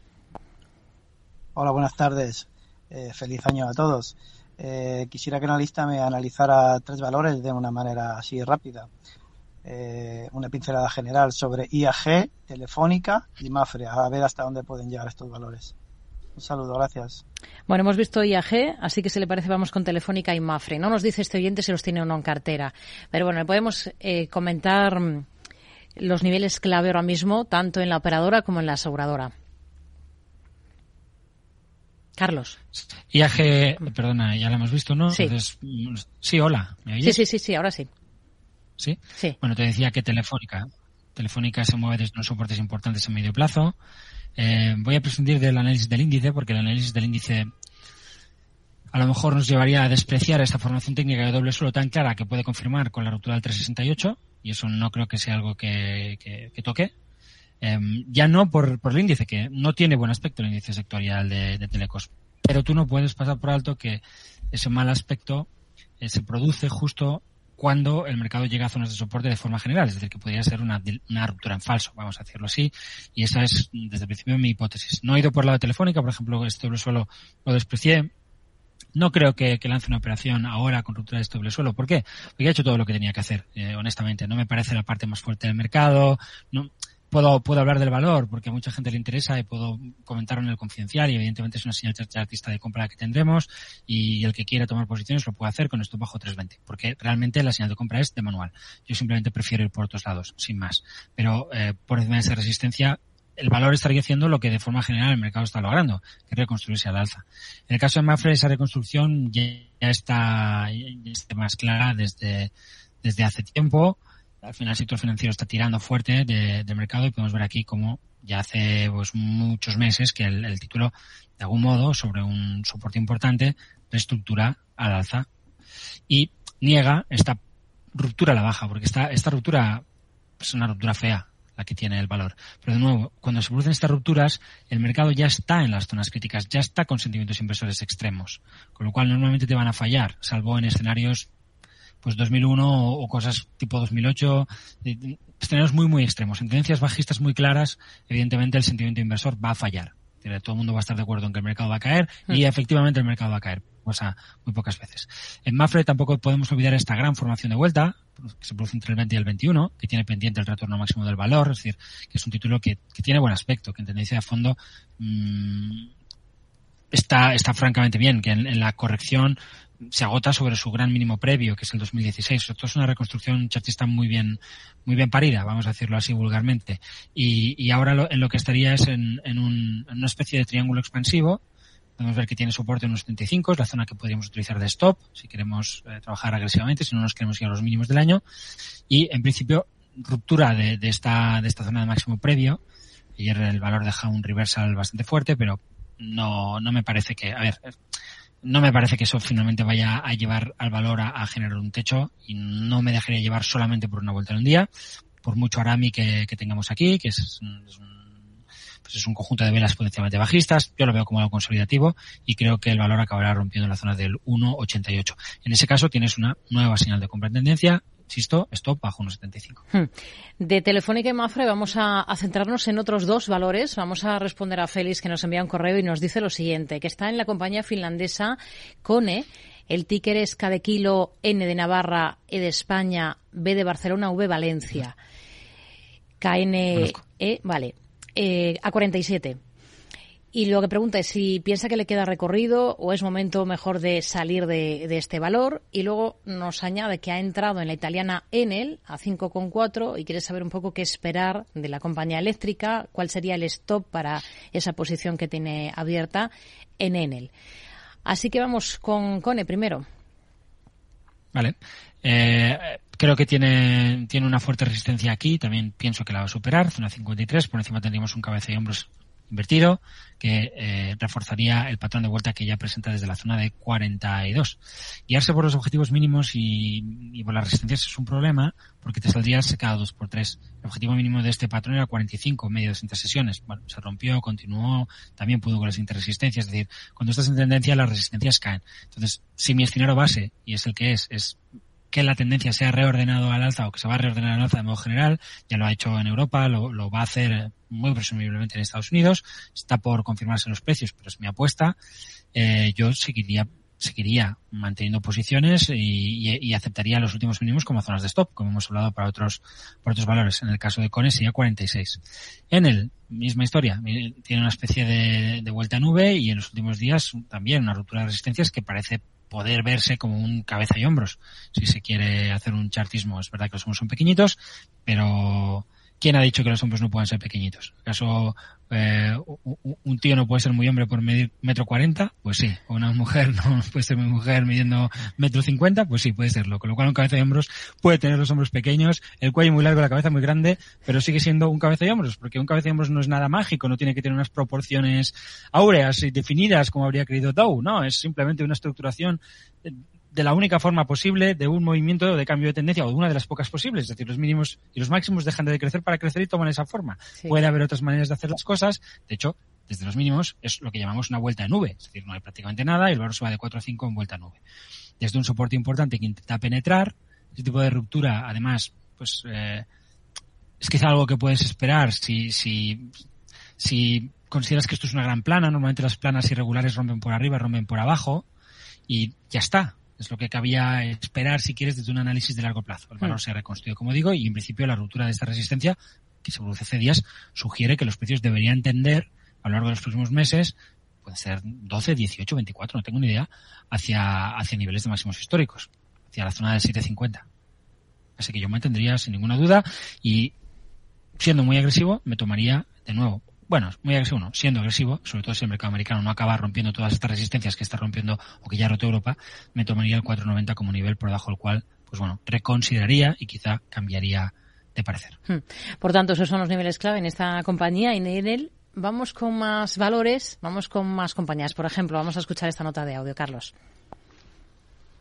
Hola, buenas tardes. Eh, feliz año a todos. Eh, quisiera que una lista me analizara tres valores de una manera así rápida. Eh, una pincelada general sobre IAG, Telefónica y Mafre, a ver hasta dónde pueden llegar estos valores. Un saludo, gracias. Bueno, hemos visto IAG, así que si le parece vamos con Telefónica y Mafre. No nos dice este oyente si los tiene o no en cartera. Pero bueno, podemos eh, comentar mm, los niveles clave ahora mismo, tanto en la operadora como en la aseguradora. Carlos. IAG, perdona, ya lo hemos visto, ¿no? Sí, mm, sí hola, ¿me oyes? Sí, sí, sí, sí, ahora sí. ¿Sí? Bueno, te decía que Telefónica. Telefónica se mueve desde unos soportes importantes en medio plazo. Eh, voy a prescindir del análisis del índice porque el análisis del índice a lo mejor nos llevaría a despreciar esta formación técnica de doble suelo tan clara que puede confirmar con la ruptura del 368 y eso no creo que sea algo que, toque. Em, ya no por, por, el índice, que no tiene buen aspecto el índice sectorial de, de Telecos, pero tú no puedes pasar por alto que ese mal aspecto eh, se produce justo cuando el mercado llega a zonas de soporte de forma general, es decir, que podría ser una, una ruptura en falso, vamos a decirlo así, y esa es desde el principio mi hipótesis. No he ido por la de telefónica, por ejemplo, este doble suelo lo desprecié, no creo que, lance una operación ahora con ruptura de este doble suelo. ¿Por qué? Porque ha hecho todo lo que tenía que hacer, eh, honestamente. No me parece la parte más fuerte del mercado. No, puedo, puedo hablar del valor porque a mucha gente le interesa y puedo comentarlo en el confidencial y evidentemente es una señal artista de compra que tendremos y el que quiera tomar posiciones lo puede hacer con esto bajo 320 porque realmente la señal de compra es de manual. Yo simplemente prefiero ir por otros lados, sin más. Pero eh, por encima de esa resistencia el valor estaría haciendo lo que de forma general el mercado está logrando, que es reconstruirse al alza. En el caso de Mafre, esa reconstrucción ya, está, ya está más clara desde, desde hace tiempo al final el sector financiero está tirando fuerte de, mercado y podemos ver aquí como ya hace pues, muchos meses que el, título, de algún modo, sobre un soporte importante, reestructura al alza y niega esta ruptura a la baja, porque esta, esta ruptura es una ruptura fea la que tiene el valor. Pero de nuevo, cuando se producen estas rupturas, el mercado ya está en las zonas críticas, ya está con sentimientos inversores extremos, con lo cual normalmente te van a fallar, salvo en escenarios pues 2001 o, cosas tipo 2008, escenarios muy, muy extremos. En tendencias bajistas muy claras, evidentemente el sentimiento inversor va a fallar. Todo el mundo va a estar de acuerdo en que el mercado va a caer y hmm. efectivamente el mercado va a caer. pasa muy pocas veces. En Mafre tampoco podemos olvidar esta gran formación de vuelta, que se produce entre el 20 y el 21, que tiene pendiente el retorno máximo del valor, es decir, que es un título que, tiene buen aspecto, que en tendencia de fondo mmm, está, está francamente bien, que en, la corrección se agota sobre su gran mínimo previo, que es el 2016. Esto es una reconstrucción chartista muy bien, muy bien parida, vamos a decirlo así vulgarmente. Y, y ahora lo, en lo que estaría es en, en, un, en, una especie de triángulo expansivo. Podemos ver que tiene soporte en unos 75, es la zona que podríamos utilizar de stop si queremos eh, trabajar agresivamente, si no nos queremos ir a los mínimos del año. Y en principio, ruptura de, de, esta, de esta zona de máximo previo. Ayer el valor deja un reversal bastante fuerte, pero no, no me parece que, a ver, no me parece que eso finalmente vaya a llevar al valor a, generar un techo y no me dejaría llevar solamente por una vuelta en un día, por mucho Arami que, tengamos aquí, que es, un, pues es un conjunto de velas potencialmente bajistas, yo lo veo como algo consolidativo y creo que el valor acabará rompiendo la zona del 1,88. En ese caso tienes una nueva señal de compra en tendencia insisto, stop bajo 1,75. Hmm. De Telefónica y Mafre vamos a, centrarnos en otros dos valores. Vamos a responder a Félix que nos envía un correo y nos dice lo siguiente, que está en la compañía finlandesa Cone. El ticker es K de kilo, N de Navarra, E de España, B de Barcelona, V Valencia. KNE, vale. Eh, A47. Y lo que pregunta es si piensa que le queda recorrido o es momento mejor de salir de, este valor. Y luego nos añade que ha entrado en la italiana Enel a 5,4 y quiere saber un poco qué esperar de la compañía eléctrica, cuál sería el stop para esa posición que tiene abierta en Enel. Así que vamos con Cone primero. Vale. Eh, creo que tiene, tiene una fuerte resistencia aquí. También pienso que la va a superar. Zona 53. Por encima tendríamos un cabeza y hombros invertido que eh, reforzaría el patrón de vuelta que ya presenta desde la zona de 42. Guiarse por los objetivos mínimos y, por las resistencias es un problema porque te saldría secado 2 por 3 El objetivo mínimo de este patrón era 45 medio de sesiones. Bueno, se rompió, continuó, también pudo con las interresistencias. Es decir, cuando estás en tendencia las resistencias caen. Entonces, si mi escenario base, y es el que es, es que la tendencia sea reordenado al alza o que se va a reordenar al alza de modo general. Ya lo ha hecho en Europa, lo, va a hacer muy presumiblemente en Estados Unidos. Está por confirmarse los precios, pero es mi apuesta. Eh, yo seguiría seguiría manteniendo posiciones y, aceptaría los últimos mínimos como zonas de stop, como hemos hablado para otros, para otros valores. En el caso de Cone sería 46. En el misma historia, tiene una especie de, de vuelta a nube y en los últimos días también una ruptura de resistencias que parece poder verse como un cabeza y hombros. Si se quiere hacer un chartismo, es verdad que los hombros son pequeñitos, pero ¿quién ha dicho que los hombros no pueden ser pequeñitos? ¿Acaso eh, un tío no puede ser muy hombre por medir metro cuarenta, pues sí. O una mujer no puede ser muy mujer midiendo metro cincuenta, pues sí, puede serlo. Con lo cual un cabeza de hombros puede tener los hombros pequeños, el cuello muy largo, la cabeza muy grande, pero sigue siendo un cabeza de hombros, porque un cabeza de hombros no es nada mágico, no tiene que tener unas proporciones áureas y definidas como habría querido Dow, no, es simplemente una estructuración de la única forma posible de un movimiento de cambio de tendencia o de una de las pocas posibles. Es decir, los mínimos y los máximos dejan de crecer para crecer y toman esa forma. Puede haber otras maneras de hacer las cosas. De hecho, desde los mínimos es lo que llamamos una vuelta de nube. Es decir, no hay prácticamente nada y el valor se va de 4 a 5 en vuelta a nube. Desde un soporte importante que intenta penetrar, ese tipo de ruptura, además, pues eh, es quizá algo que puedes esperar si, si, si consideras que esto es una gran plana. Normalmente las planas irregulares rompen por arriba, rompen por abajo y ya está es lo que cabía esperar si quieres desde un análisis de largo plazo. El valor hmm. se ha reconstruido, como digo, y en principio la ruptura de esta resistencia, que se produce hace días, sugiere que los precios deberían tender a lo largo de los próximos meses, pueden ser 12, 18, 24, no tengo ni idea, hacia, hacia niveles de máximos históricos, hacia la zona del 750. Así que yo mantendría sin ninguna duda y siendo muy agresivo, me tomaría de nuevo bueno, muy agresivo no, siendo agresivo, sobre todo si el mercado americano no acaba rompiendo todas estas resistencias que está rompiendo o que ya ha roto Europa, me tomaría el 490 como nivel por debajo del cual, pues bueno, reconsideraría y quizá cambiaría de parecer. Hmm. Por tanto, esos son los niveles clave en esta compañía y en él vamos con más valores, vamos con más compañías. Por ejemplo, vamos a escuchar esta nota de audio, Carlos.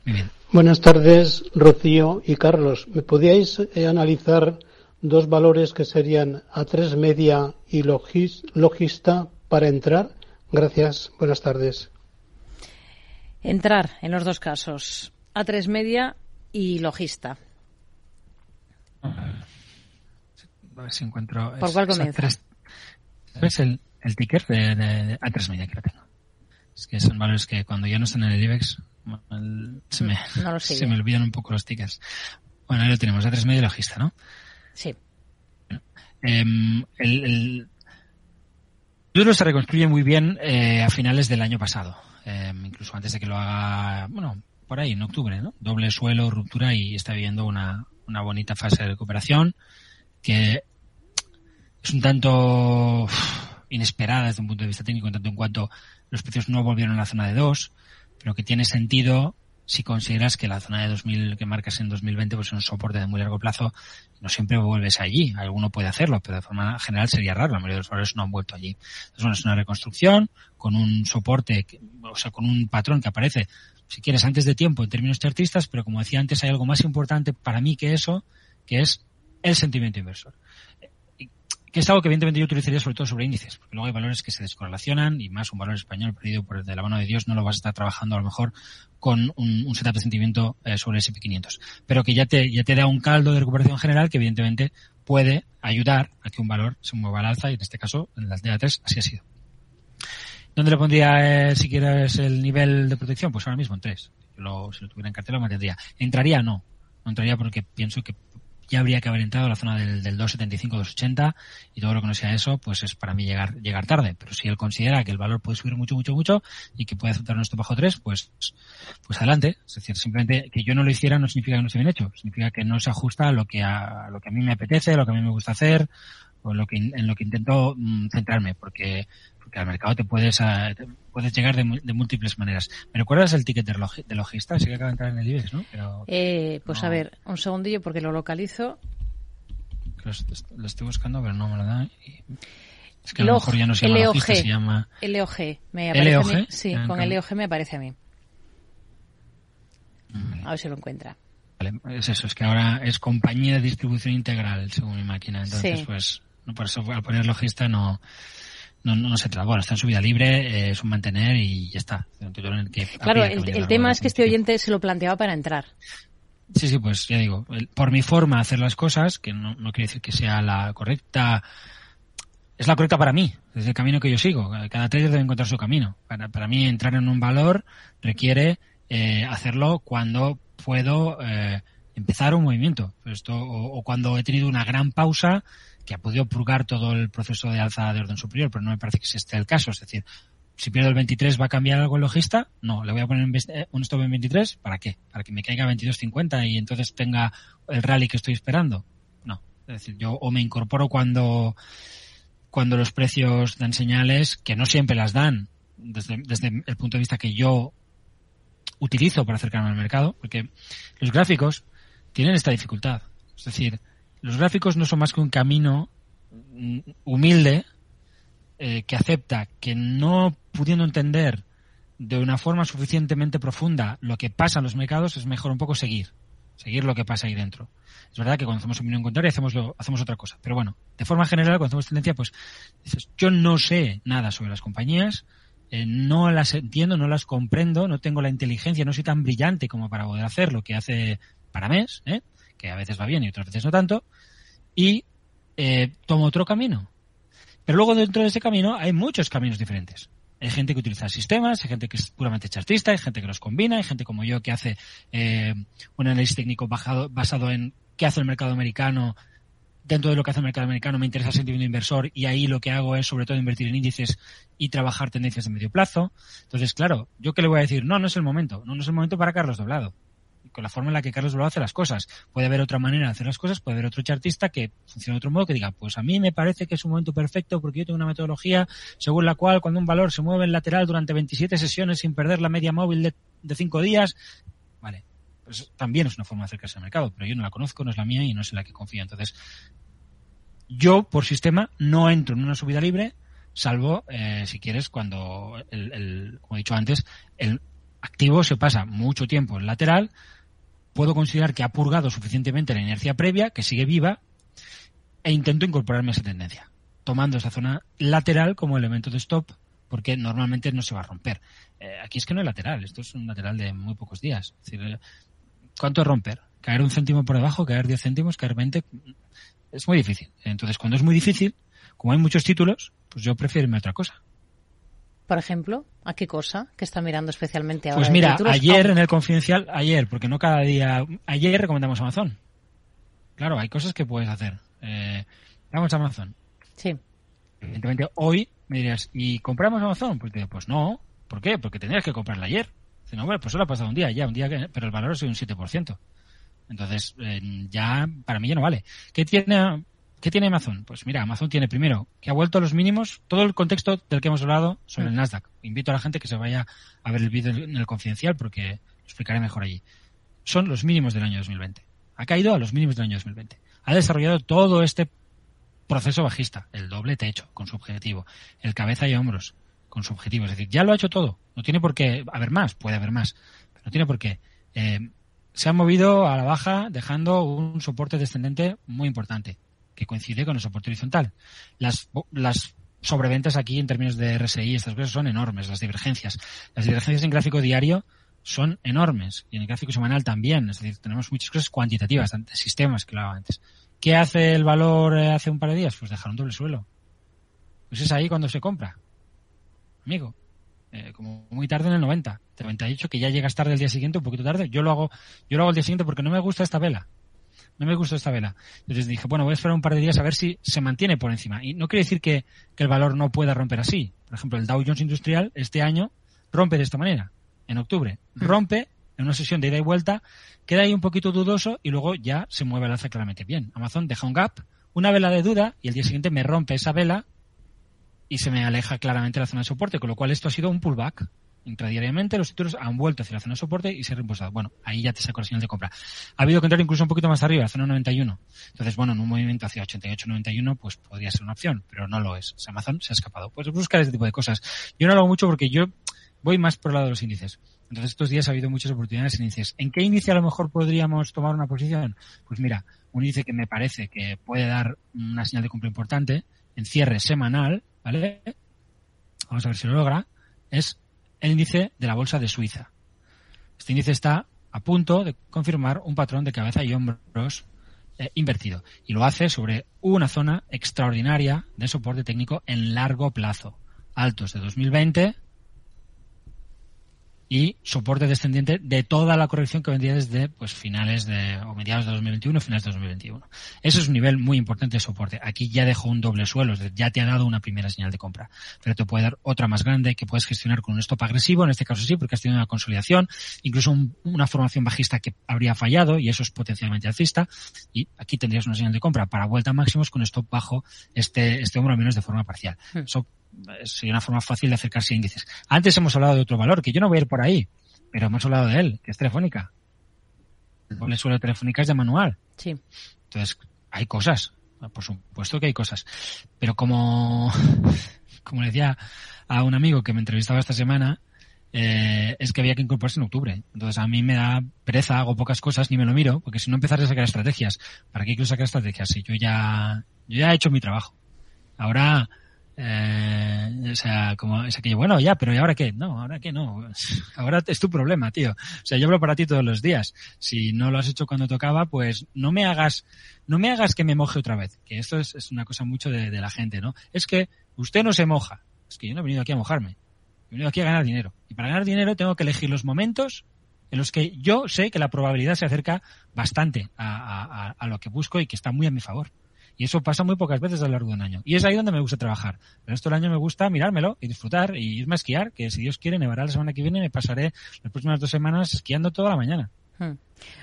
Muy bien. Buenas tardes, Rocío y Carlos. ¿Me podíais eh, analizar dos valores que serían A3 Media y Logista para entrar. Gracias, buenas tardes. Entrar en los dos casos, A3 Media y Logista. A ver si encuentro. ¿Por cuál comienza? Es el, el ticker de, A3 Media que lo tengo. Es que son valores que cuando ya no están en el IBEX se, me, se me olvidan un poco los tickets. Bueno, ahí lo tenemos, a tres medio logista, ¿no? Sí. Em, el, el Duro se reconstruye muy bien eh, a finales del año pasado, em, incluso antes de que lo haga, bueno, por ahí, en octubre. Doble suelo, ruptura y está viviendo una, una bonita fase de recuperación que es un tanto inesperada desde un punto de vista técnico, en tanto en cuanto los precios no volvieron a la zona de 2, pero que tiene sentido si consideras que la zona de 2000 que marcas en 2020 pues es un soporte de muy largo plazo, no siempre vuelves allí. Alguno puede hacerlo, pero de forma general sería raro. La mayoría de los valores no han vuelto allí. Entonces, bueno, es una reconstrucción con un soporte, o sea, con un patrón que aparece, si quieres, antes de tiempo en términos chartistas, pero como decía antes, hay algo más importante para mí que eso, que es el sentimiento inversor que es algo que evidentemente yo utilizaría sobre todo sobre índices, porque luego hay valores que se descorrelacionan y más un valor español perdido por de la mano de Dios no lo vas a estar trabajando a lo mejor con un, setup de sentimiento eh, sobre el SP500, pero que ya te, ya te da un caldo de recuperación general que evidentemente puede ayudar a que un valor se mueva al alza y en este caso en la día 3 así ha sido. ¿Dónde le pondría, eh, si quieres, el nivel de protección? Pues ahora mismo en 3. si lo tuviera en cartera lo mantendría. ¿Entraría? No. No entraría porque pienso que ya habría que haber entrado a la zona del, del 275-280 y todo lo que no sea eso, pues es para mí llegar, llegar tarde. Pero si él considera que el valor puede subir mucho, mucho, mucho y que puede aceptar nuestro bajo 3, pues, pues adelante. Es decir, simplemente que yo no lo hiciera no significa que no esté bien hecho. Significa que no se ajusta a lo que a, lo que a mí me apetece, a lo que a mí me gusta hacer o en lo que, en lo que intento mm, centrarme. Porque porque al mercado te puedes, ah, puedes llegar de, múltiples maneras. ¿Me recuerdas el ticket de, logista? Sí que acaba de entrar en el IBEX, ¿no? eh, pues a ver, un segundillo porque lo localizo. Lo, estoy buscando, pero no me lo da. Es que a lo mejor ya no se llama LOG, logista, se llama... LOG. Me aparece A mí. Sí, ah, con LOG me aparece a mí. A ver si lo encuentra. Vale, es eso, es que ahora es compañía de distribución integral, según mi máquina. Entonces, pues, por eso al poner logista no no, no, se trata. Bueno, está en su vida libre, eh, es un mantener y ya está. claro, el, tema es que este oyente se lo planteaba para entrar. Sí, sí, pues ya digo, por mi forma de hacer las cosas, que no, no quiere decir que sea la correcta, es la correcta para mí, es el camino que yo sigo. Cada trader debe encontrar su camino. Para, para mí entrar en un valor requiere eh, hacerlo cuando puedo eh, empezar un movimiento. Esto, o, o, cuando he tenido una gran pausa que ha podido purgar todo el proceso de alza de orden superior, pero no me parece que ese esté el caso. Es decir, si pierdo el 23, ¿va a cambiar algo el logista? No, le voy a poner eh, un stop en 23. ¿Para qué? ¿Para que me caiga 22.50 y entonces tenga el rally que estoy esperando? No. Es decir, yo o me incorporo cuando, cuando los precios dan señales que no siempre las dan desde, desde el punto de vista que yo utilizo para acercarme al mercado, porque los gráficos tienen esta dificultad. Es decir, los gráficos no son más que un camino mm, humilde eh, que acepta que no pudiendo entender de una forma suficientemente profunda lo que pasa en los mercados es mejor un poco seguir, seguir lo que pasa ahí dentro. Es verdad que cuando hacemos opinión contraria hacemos, lo, hacemos otra cosa. Pero bueno, de forma general, cuando hacemos tendencia, pues dices, yo no sé nada sobre las compañías, eh, no las entiendo, no las comprendo, no tengo la inteligencia, no soy tan brillante como para poder hacer lo que hace para mes, ¿eh? Que a veces va bien y otras veces no tanto, y eh, tomo otro camino. Pero luego dentro de ese camino hay muchos caminos diferentes. Hay gente que utiliza sistemas, hay gente que es puramente chartista, hay gente que los combina, hay gente como yo que hace eh, un análisis técnico bajado, basado en qué hace el mercado americano. Dentro de lo que hace el mercado americano me interesa el sentimiento inversor y ahí lo que hago es sobre todo invertir en índices y trabajar tendencias de medio plazo. Entonces, claro, ¿yo qué le voy a decir? No, no es el momento. No, no es el momento para Carlos Doblado con la forma en la que Carlos Bravo hace las cosas. Puede haber otra manera de hacer las cosas, puede haber otro chartista que funcione de otro modo, que diga, pues a mí me parece que es un momento perfecto porque yo tengo una metodología según la cual cuando un valor se mueve en lateral durante 27 sesiones sin perder la media móvil de, de 5 días, vale, pues también es una forma de acercarse al mercado, pero yo no la conozco, no es la mía y no es en la que confío. Entonces, yo por sistema no entro en una subida libre, salvo, eh, si quieres, cuando, el, el, como he dicho antes, el activo se pasa mucho tiempo en lateral, puedo considerar que ha purgado suficientemente la inercia previa, que sigue viva, e intento incorporarme a esa tendencia, tomando esa zona lateral como elemento de stop, porque normalmente no se va a romper. Eh, aquí es que no es lateral, esto es un lateral de muy pocos días. Es decir, ¿cuánto es romper? ¿Caer un céntimo por debajo? ¿Caer 10 céntimos? ¿Caer 20? Es muy difícil. Entonces, cuando es muy difícil, como hay muchos títulos, pues yo prefiero irme a otra cosa. Por ejemplo, ¿a qué cosa que está mirando especialmente ahora? Pues mira, ayer en el confidencial, ayer, porque no cada día, ayer recomendamos Amazon. Claro, hay cosas que puedes hacer. Eh, vamos a Amazon. Sí. Evidentemente, hoy me dirías, ¿y compramos Amazon? Pues digo, pues no. ¿Por qué? Porque tendrías que comprarla ayer. Dice, no, bueno, pues solo ha pasado un día, ya, un día, que, pero el valor es un 7%. Entonces, eh, ya, para mí ya no vale. ¿Qué tiene, ¿Qué tiene Amazon? Pues mira, Amazon tiene primero que ha vuelto a los mínimos, todo el contexto del que hemos hablado sobre el Nasdaq. Invito a la gente que se vaya a ver el vídeo en el confidencial porque lo explicaré mejor allí. Son los mínimos del año 2020. Ha caído a los mínimos del año 2020. Ha desarrollado todo este proceso bajista, el doble techo con su objetivo, el cabeza y hombros con su objetivo. Es decir, ya lo ha hecho todo. No tiene por qué haber más, puede haber más, pero no tiene por qué. Eh, se ha movido a la baja dejando un soporte descendente muy importante que coincide con el soporte horizontal. Las, las sobreventas aquí en términos de RSI, estas cosas son enormes, las divergencias. Las divergencias en gráfico diario son enormes y en el gráfico semanal también. Es decir, tenemos muchas cosas cuantitativas, sistemas que lo hago antes. ¿Qué hace el valor eh, hace un par de días? Pues dejar un doble suelo. Pues es ahí cuando se compra. Amigo, eh, como muy tarde en el 90. Te he dicho que ya llegas tarde el día siguiente, un poquito tarde. Yo lo hago, yo lo hago el día siguiente porque no me gusta esta vela no me gustó esta vela. Entonces dije, bueno, voy a esperar un par de días a ver si se mantiene por encima. Y no quiere decir que, el valor no pueda romper así. Por ejemplo, el Dow Jones Industrial este año rompe de esta manera, en octubre. Rompe en una sesión de ida y vuelta, queda ahí un poquito dudoso y luego ya se mueve el alza claramente bien. Amazon deja un gap, una vela de duda y el día siguiente me rompe esa vela y se me aleja claramente la zona de soporte, con lo cual esto ha sido un pullback intradiariamente los títulos han vuelto hacia la zona de soporte y se han reimpulsado. Bueno, ahí ya te saco la señal de compra. Ha habido que entrar incluso un poquito más arriba, la zona 91. Entonces, bueno, en un movimiento hacia 88-91, pues podría ser una opción, pero no lo es. Amazon se ha escapado. Pues buscar este tipo de cosas. Yo no lo hago mucho porque yo voy más por el lado de los índices. Entonces, estos días ha habido muchas oportunidades en índices. ¿En qué índice a lo mejor podríamos tomar una posición? Pues mira, un índice que me parece que puede dar una señal de compra importante en cierre semanal, ¿vale? Vamos a ver si lo logra. Es el índice de la bolsa de Suiza. Este índice está a punto de confirmar un patrón de cabeza y hombros eh, invertido y lo hace sobre una zona extraordinaria de soporte técnico en largo plazo. Altos de 2020 y soporte descendiente de toda la corrección que vendría desde pues finales de o mediados de 2021 finales de 2021. Eso es un nivel muy importante de soporte. Aquí ya dejó un doble suelo, ya te ha dado una primera señal de compra, pero te puede dar otra más grande que puedes gestionar con un stop agresivo, en este caso sí, porque has tenido una consolidación, incluso una formación bajista que habría fallado y eso es potencialmente alcista y aquí tendrías una señal de compra para vuelta máximos con stop bajo este este hombro al menos de forma parcial. Hmm. Eso sería una forma fácil de acercarse a índices. Antes hemos hablado de otro valor, que yo no voy a ir por ahí, pero hemos hablado de él, que es Telefónica. El doble suelo de Telefónica es de manual. Sí. Entonces, hay cosas. Por supuesto que hay cosas. Pero como, como le decía a un amigo que me entrevistaba esta semana, eh, es que había que incorporarse en octubre. Entonces a mí me da pereza, hago pocas cosas, ni me lo miro, porque si no empezar a sacar estrategias, ¿para qué quiero sacar estrategias? Si yo ya, yo ya he hecho mi trabajo. Ahora eh, o sea, como es aquello, bueno, ya, pero ¿y ahora qué? No, ahora qué no. Ahora es tu problema, tío. O sea, yo hablo para ti todos los días. Si no lo has hecho cuando tocaba, pues no me hagas, no me hagas que me moje otra vez. Que esto es, una cosa mucho de, la gente, ¿no? Es que usted no se moja. Es que yo no he venido aquí a mojarme. He venido aquí a ganar dinero. Y para ganar dinero tengo que elegir los momentos en los que yo sé que la probabilidad se acerca bastante a lo que busco y que está muy a mi favor. Y eso pasa muy pocas veces a lo largo de un año. Y es ahí donde me gusta trabajar. Pero esto del año me gusta mirármelo y disfrutar y irme a esquiar, que si Dios quiere, nevará la semana que viene y me pasaré las próximas dos semanas esquiando toda la mañana. Hmm.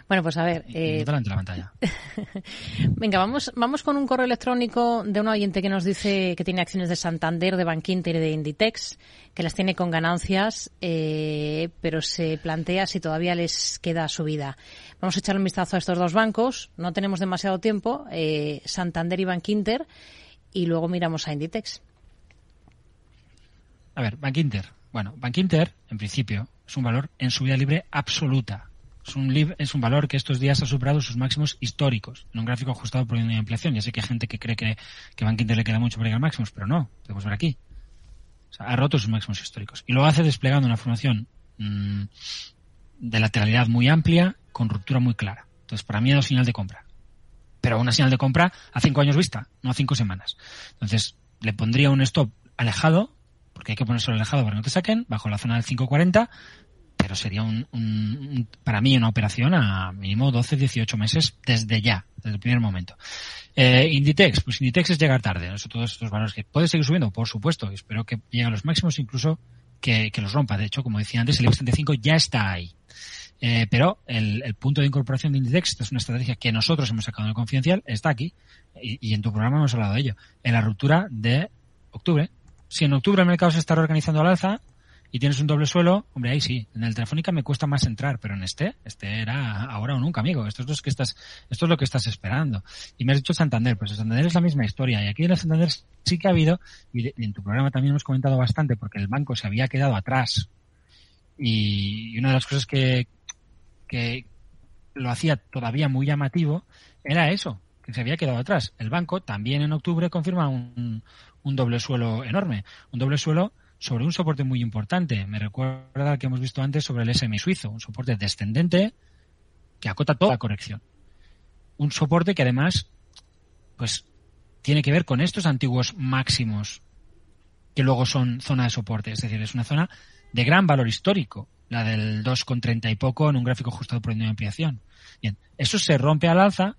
Bueno, pues a ver. Eh... La pantalla. Venga, vamos, vamos con un correo electrónico de un oyente que nos dice que tiene acciones de Santander, de Bankinter y de Inditex, que las tiene con ganancias, eh, pero se plantea si todavía les queda subida. Vamos a echar un vistazo a estos dos bancos. No tenemos demasiado tiempo. Eh, Santander y Bankinter. Y luego miramos a Inditex. A ver, Bankinter. Bueno, Bankinter, en principio, es un valor en subida libre absoluta. Es un, es un valor que estos días ha superado sus máximos históricos en un gráfico ajustado por una inflación. Ya sé que hay gente que cree que, que Bankinter le queda mucho para llegar a máximos, pero no. Podemos ver aquí. O sea, ha roto sus máximos históricos. Y lo hace desplegando una formación mmm, de lateralidad muy amplia con ruptura muy clara. Entonces, para mí es una señal de compra. Pero una señal de compra a cinco años vista, no a cinco semanas. Entonces, le pondría un stop alejado porque hay que ponerse alejado para que no te saquen, bajo la zona del 540, pero sería un, para mí una operación a mínimo 12, 18 meses desde ya, desde el primer momento. Eh, Inditex, pues Inditex es llegar tarde, ¿no? todos estos valores que puede seguir subiendo, por supuesto, espero que llegue a los máximos, incluso que, los rompa. De hecho, como decía antes, el IBEX 35 ya está ahí. Eh, pero el, punto de incorporación de Inditex, esta es una estrategia que nosotros hemos sacado en el confidencial, está aquí, y, y en tu programa hemos hablado de ello, en la ruptura de octubre. Si en octubre el mercado se está reorganizando al alza, y tienes un doble suelo, hombre, ahí sí. En el Telefónica me cuesta más entrar, pero en este, este era ahora o nunca, amigo. Esto es lo que estás, esto es lo que estás esperando. Y me has dicho Santander, pues Santander es la misma historia. Y aquí en el Santander sí que ha habido, y en tu programa también hemos comentado bastante, porque el banco se había quedado atrás. Y una de las cosas que, que lo hacía todavía muy llamativo era eso, que se había quedado atrás. El banco también en octubre confirma un, un doble suelo enorme. Un doble suelo sobre un soporte muy importante. Me recuerda al que hemos visto antes sobre el SMI suizo, un soporte descendente que acota toda la corrección. Un soporte que además, pues, tiene que ver con estos antiguos máximos que luego son zona de soporte. Es decir, es una zona de gran valor histórico, la del 2,30 y poco en un gráfico ajustado por de ampliación. Bien, eso se rompe al alza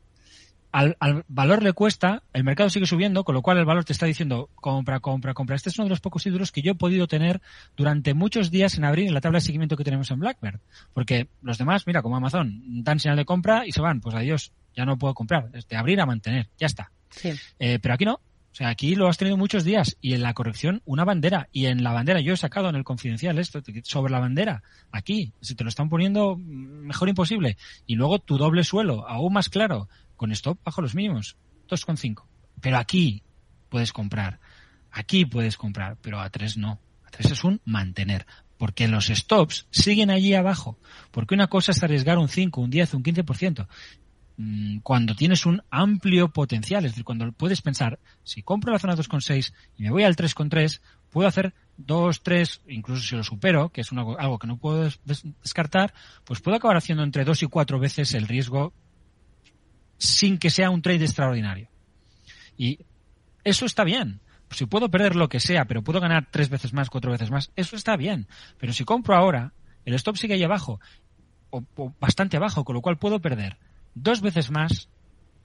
al, valor le cuesta, el mercado sigue subiendo, con lo cual el valor te está diciendo compra, compra, compra. Este es uno de los pocos títulos que yo he podido tener durante muchos días en abrir en la tabla de seguimiento que tenemos en Blackbird. Porque los demás, mira, como Amazon, dan señal de compra y se van. Pues adiós, ya no puedo comprar. Es de abrir a mantener, ya está. Eh, pero aquí no. O sea, aquí lo has tenido muchos días y en la corrección una bandera. Y en la bandera, yo he sacado en el confidencial esto, sobre la bandera, aquí, si te lo están poniendo mejor imposible. Y luego tu doble suelo, aún más claro, con stop bajo los mínimos, 2,5. Pero aquí puedes comprar, aquí puedes comprar, pero a 3 no. A 3 es un mantener, porque los stops siguen allí abajo, porque una cosa es arriesgar un 5, un 10, un 15%. Mm, cuando tienes un amplio potencial, es decir, cuando puedes pensar, si compro la zona 2,6 y me voy al 3,3, puedo hacer 2, 3, incluso si lo supero, que es algo que no puedo descartar, pues puedo acabar haciendo entre 2 y 4 veces el riesgo sin que sea un trade extraordinario. Y eso está bien. Si puedo perder lo que sea, pero puedo ganar tres veces más, cuatro veces más, eso está bien. Pero si compro ahora, el stop sigue ahí abajo, o, o bastante abajo, con lo cual puedo perder dos veces más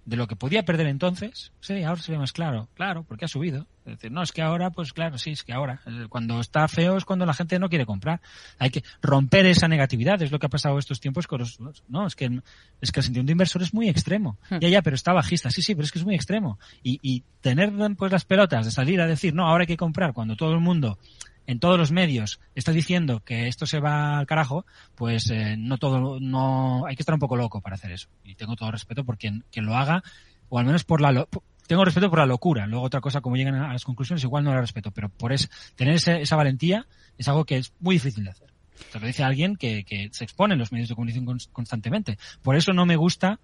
de lo que podía perder entonces, sí, ahora se ve más claro, claro, porque ha subido. Es decir, no, es que ahora, pues claro, sí, es que ahora, cuando está feo es cuando la gente no quiere comprar. Hay que romper esa negatividad, es lo que ha pasado estos tiempos con los, no, es que, es que el sentido de inversor es muy extremo. Hmm. Ya, ya, pero está bajista, sí, sí, pero es que es muy extremo. Y, y tener, pues, las pelotas de salir a decir, no, ahora hay que comprar cuando todo el mundo en todos los medios está diciendo que esto se va al carajo, pues eh, no todo, no, hay que estar un poco loco para hacer eso. Y tengo todo respeto por quien, quien lo haga, o al menos por la, tengo respeto por la locura. Luego otra cosa, como llegan a las conclusiones, igual no la respeto, pero por es, tener esa valentía es algo que es muy difícil de hacer. Te lo dice alguien que, que se expone en los medios de comunicación constantemente. Por eso no me gusta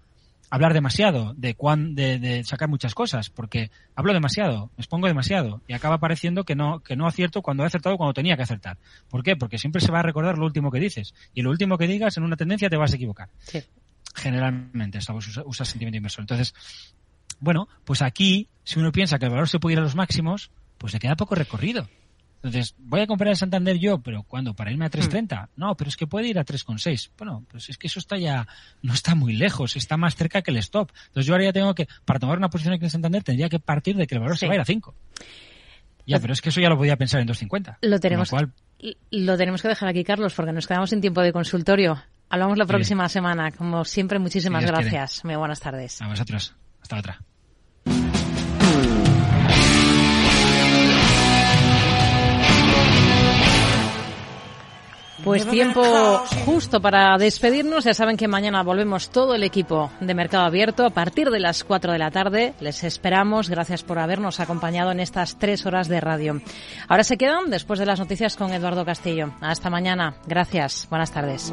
hablar demasiado, de, cuán, de, de, sacar muchas cosas, porque hablo demasiado, me expongo demasiado y acaba pareciendo que no, que no acierto cuando he acertado cuando tenía que acertar. ¿Por qué? Porque siempre se va a recordar lo último que dices y lo último que digas en una tendencia te vas a equivocar. Sí. Generalmente, estamos usa, usa sentimiento inversor. Entonces, bueno, pues aquí, si uno piensa que el valor se puede ir a los máximos, pues le queda poco recorrido. Entonces, voy a comprar el Santander yo, pero ¿cuándo? ¿Para irme a 3.30? Hmm. No, pero es que puede ir a 3.6. Bueno, pues es que eso está ya, no está muy lejos, está más cerca que el stop. Entonces yo ahora ya tengo que, para tomar una posición aquí en Santander, tendría que partir de que el valor se va a ir a 5. Ya, pero es que eso ya lo podía pensar en 2.50. Lo tenemos, lo, tenemos que dejar aquí, Carlos, porque nos quedamos en tiempo de consultorio. Hablamos la próxima semana. Como siempre, muchísimas gracias. Muy buenas tardes. A vosotros. Hasta otra. Pues tiempo justo para despedirnos. Ya saben que mañana volvemos todo el equipo de Mercado Abierto a partir de las 4 de la tarde. Les esperamos. Gracias por habernos acompañado en estas tres horas de radio. Ahora se quedan después de las noticias con Eduardo Castillo. Hasta mañana. Gracias. Buenas tardes.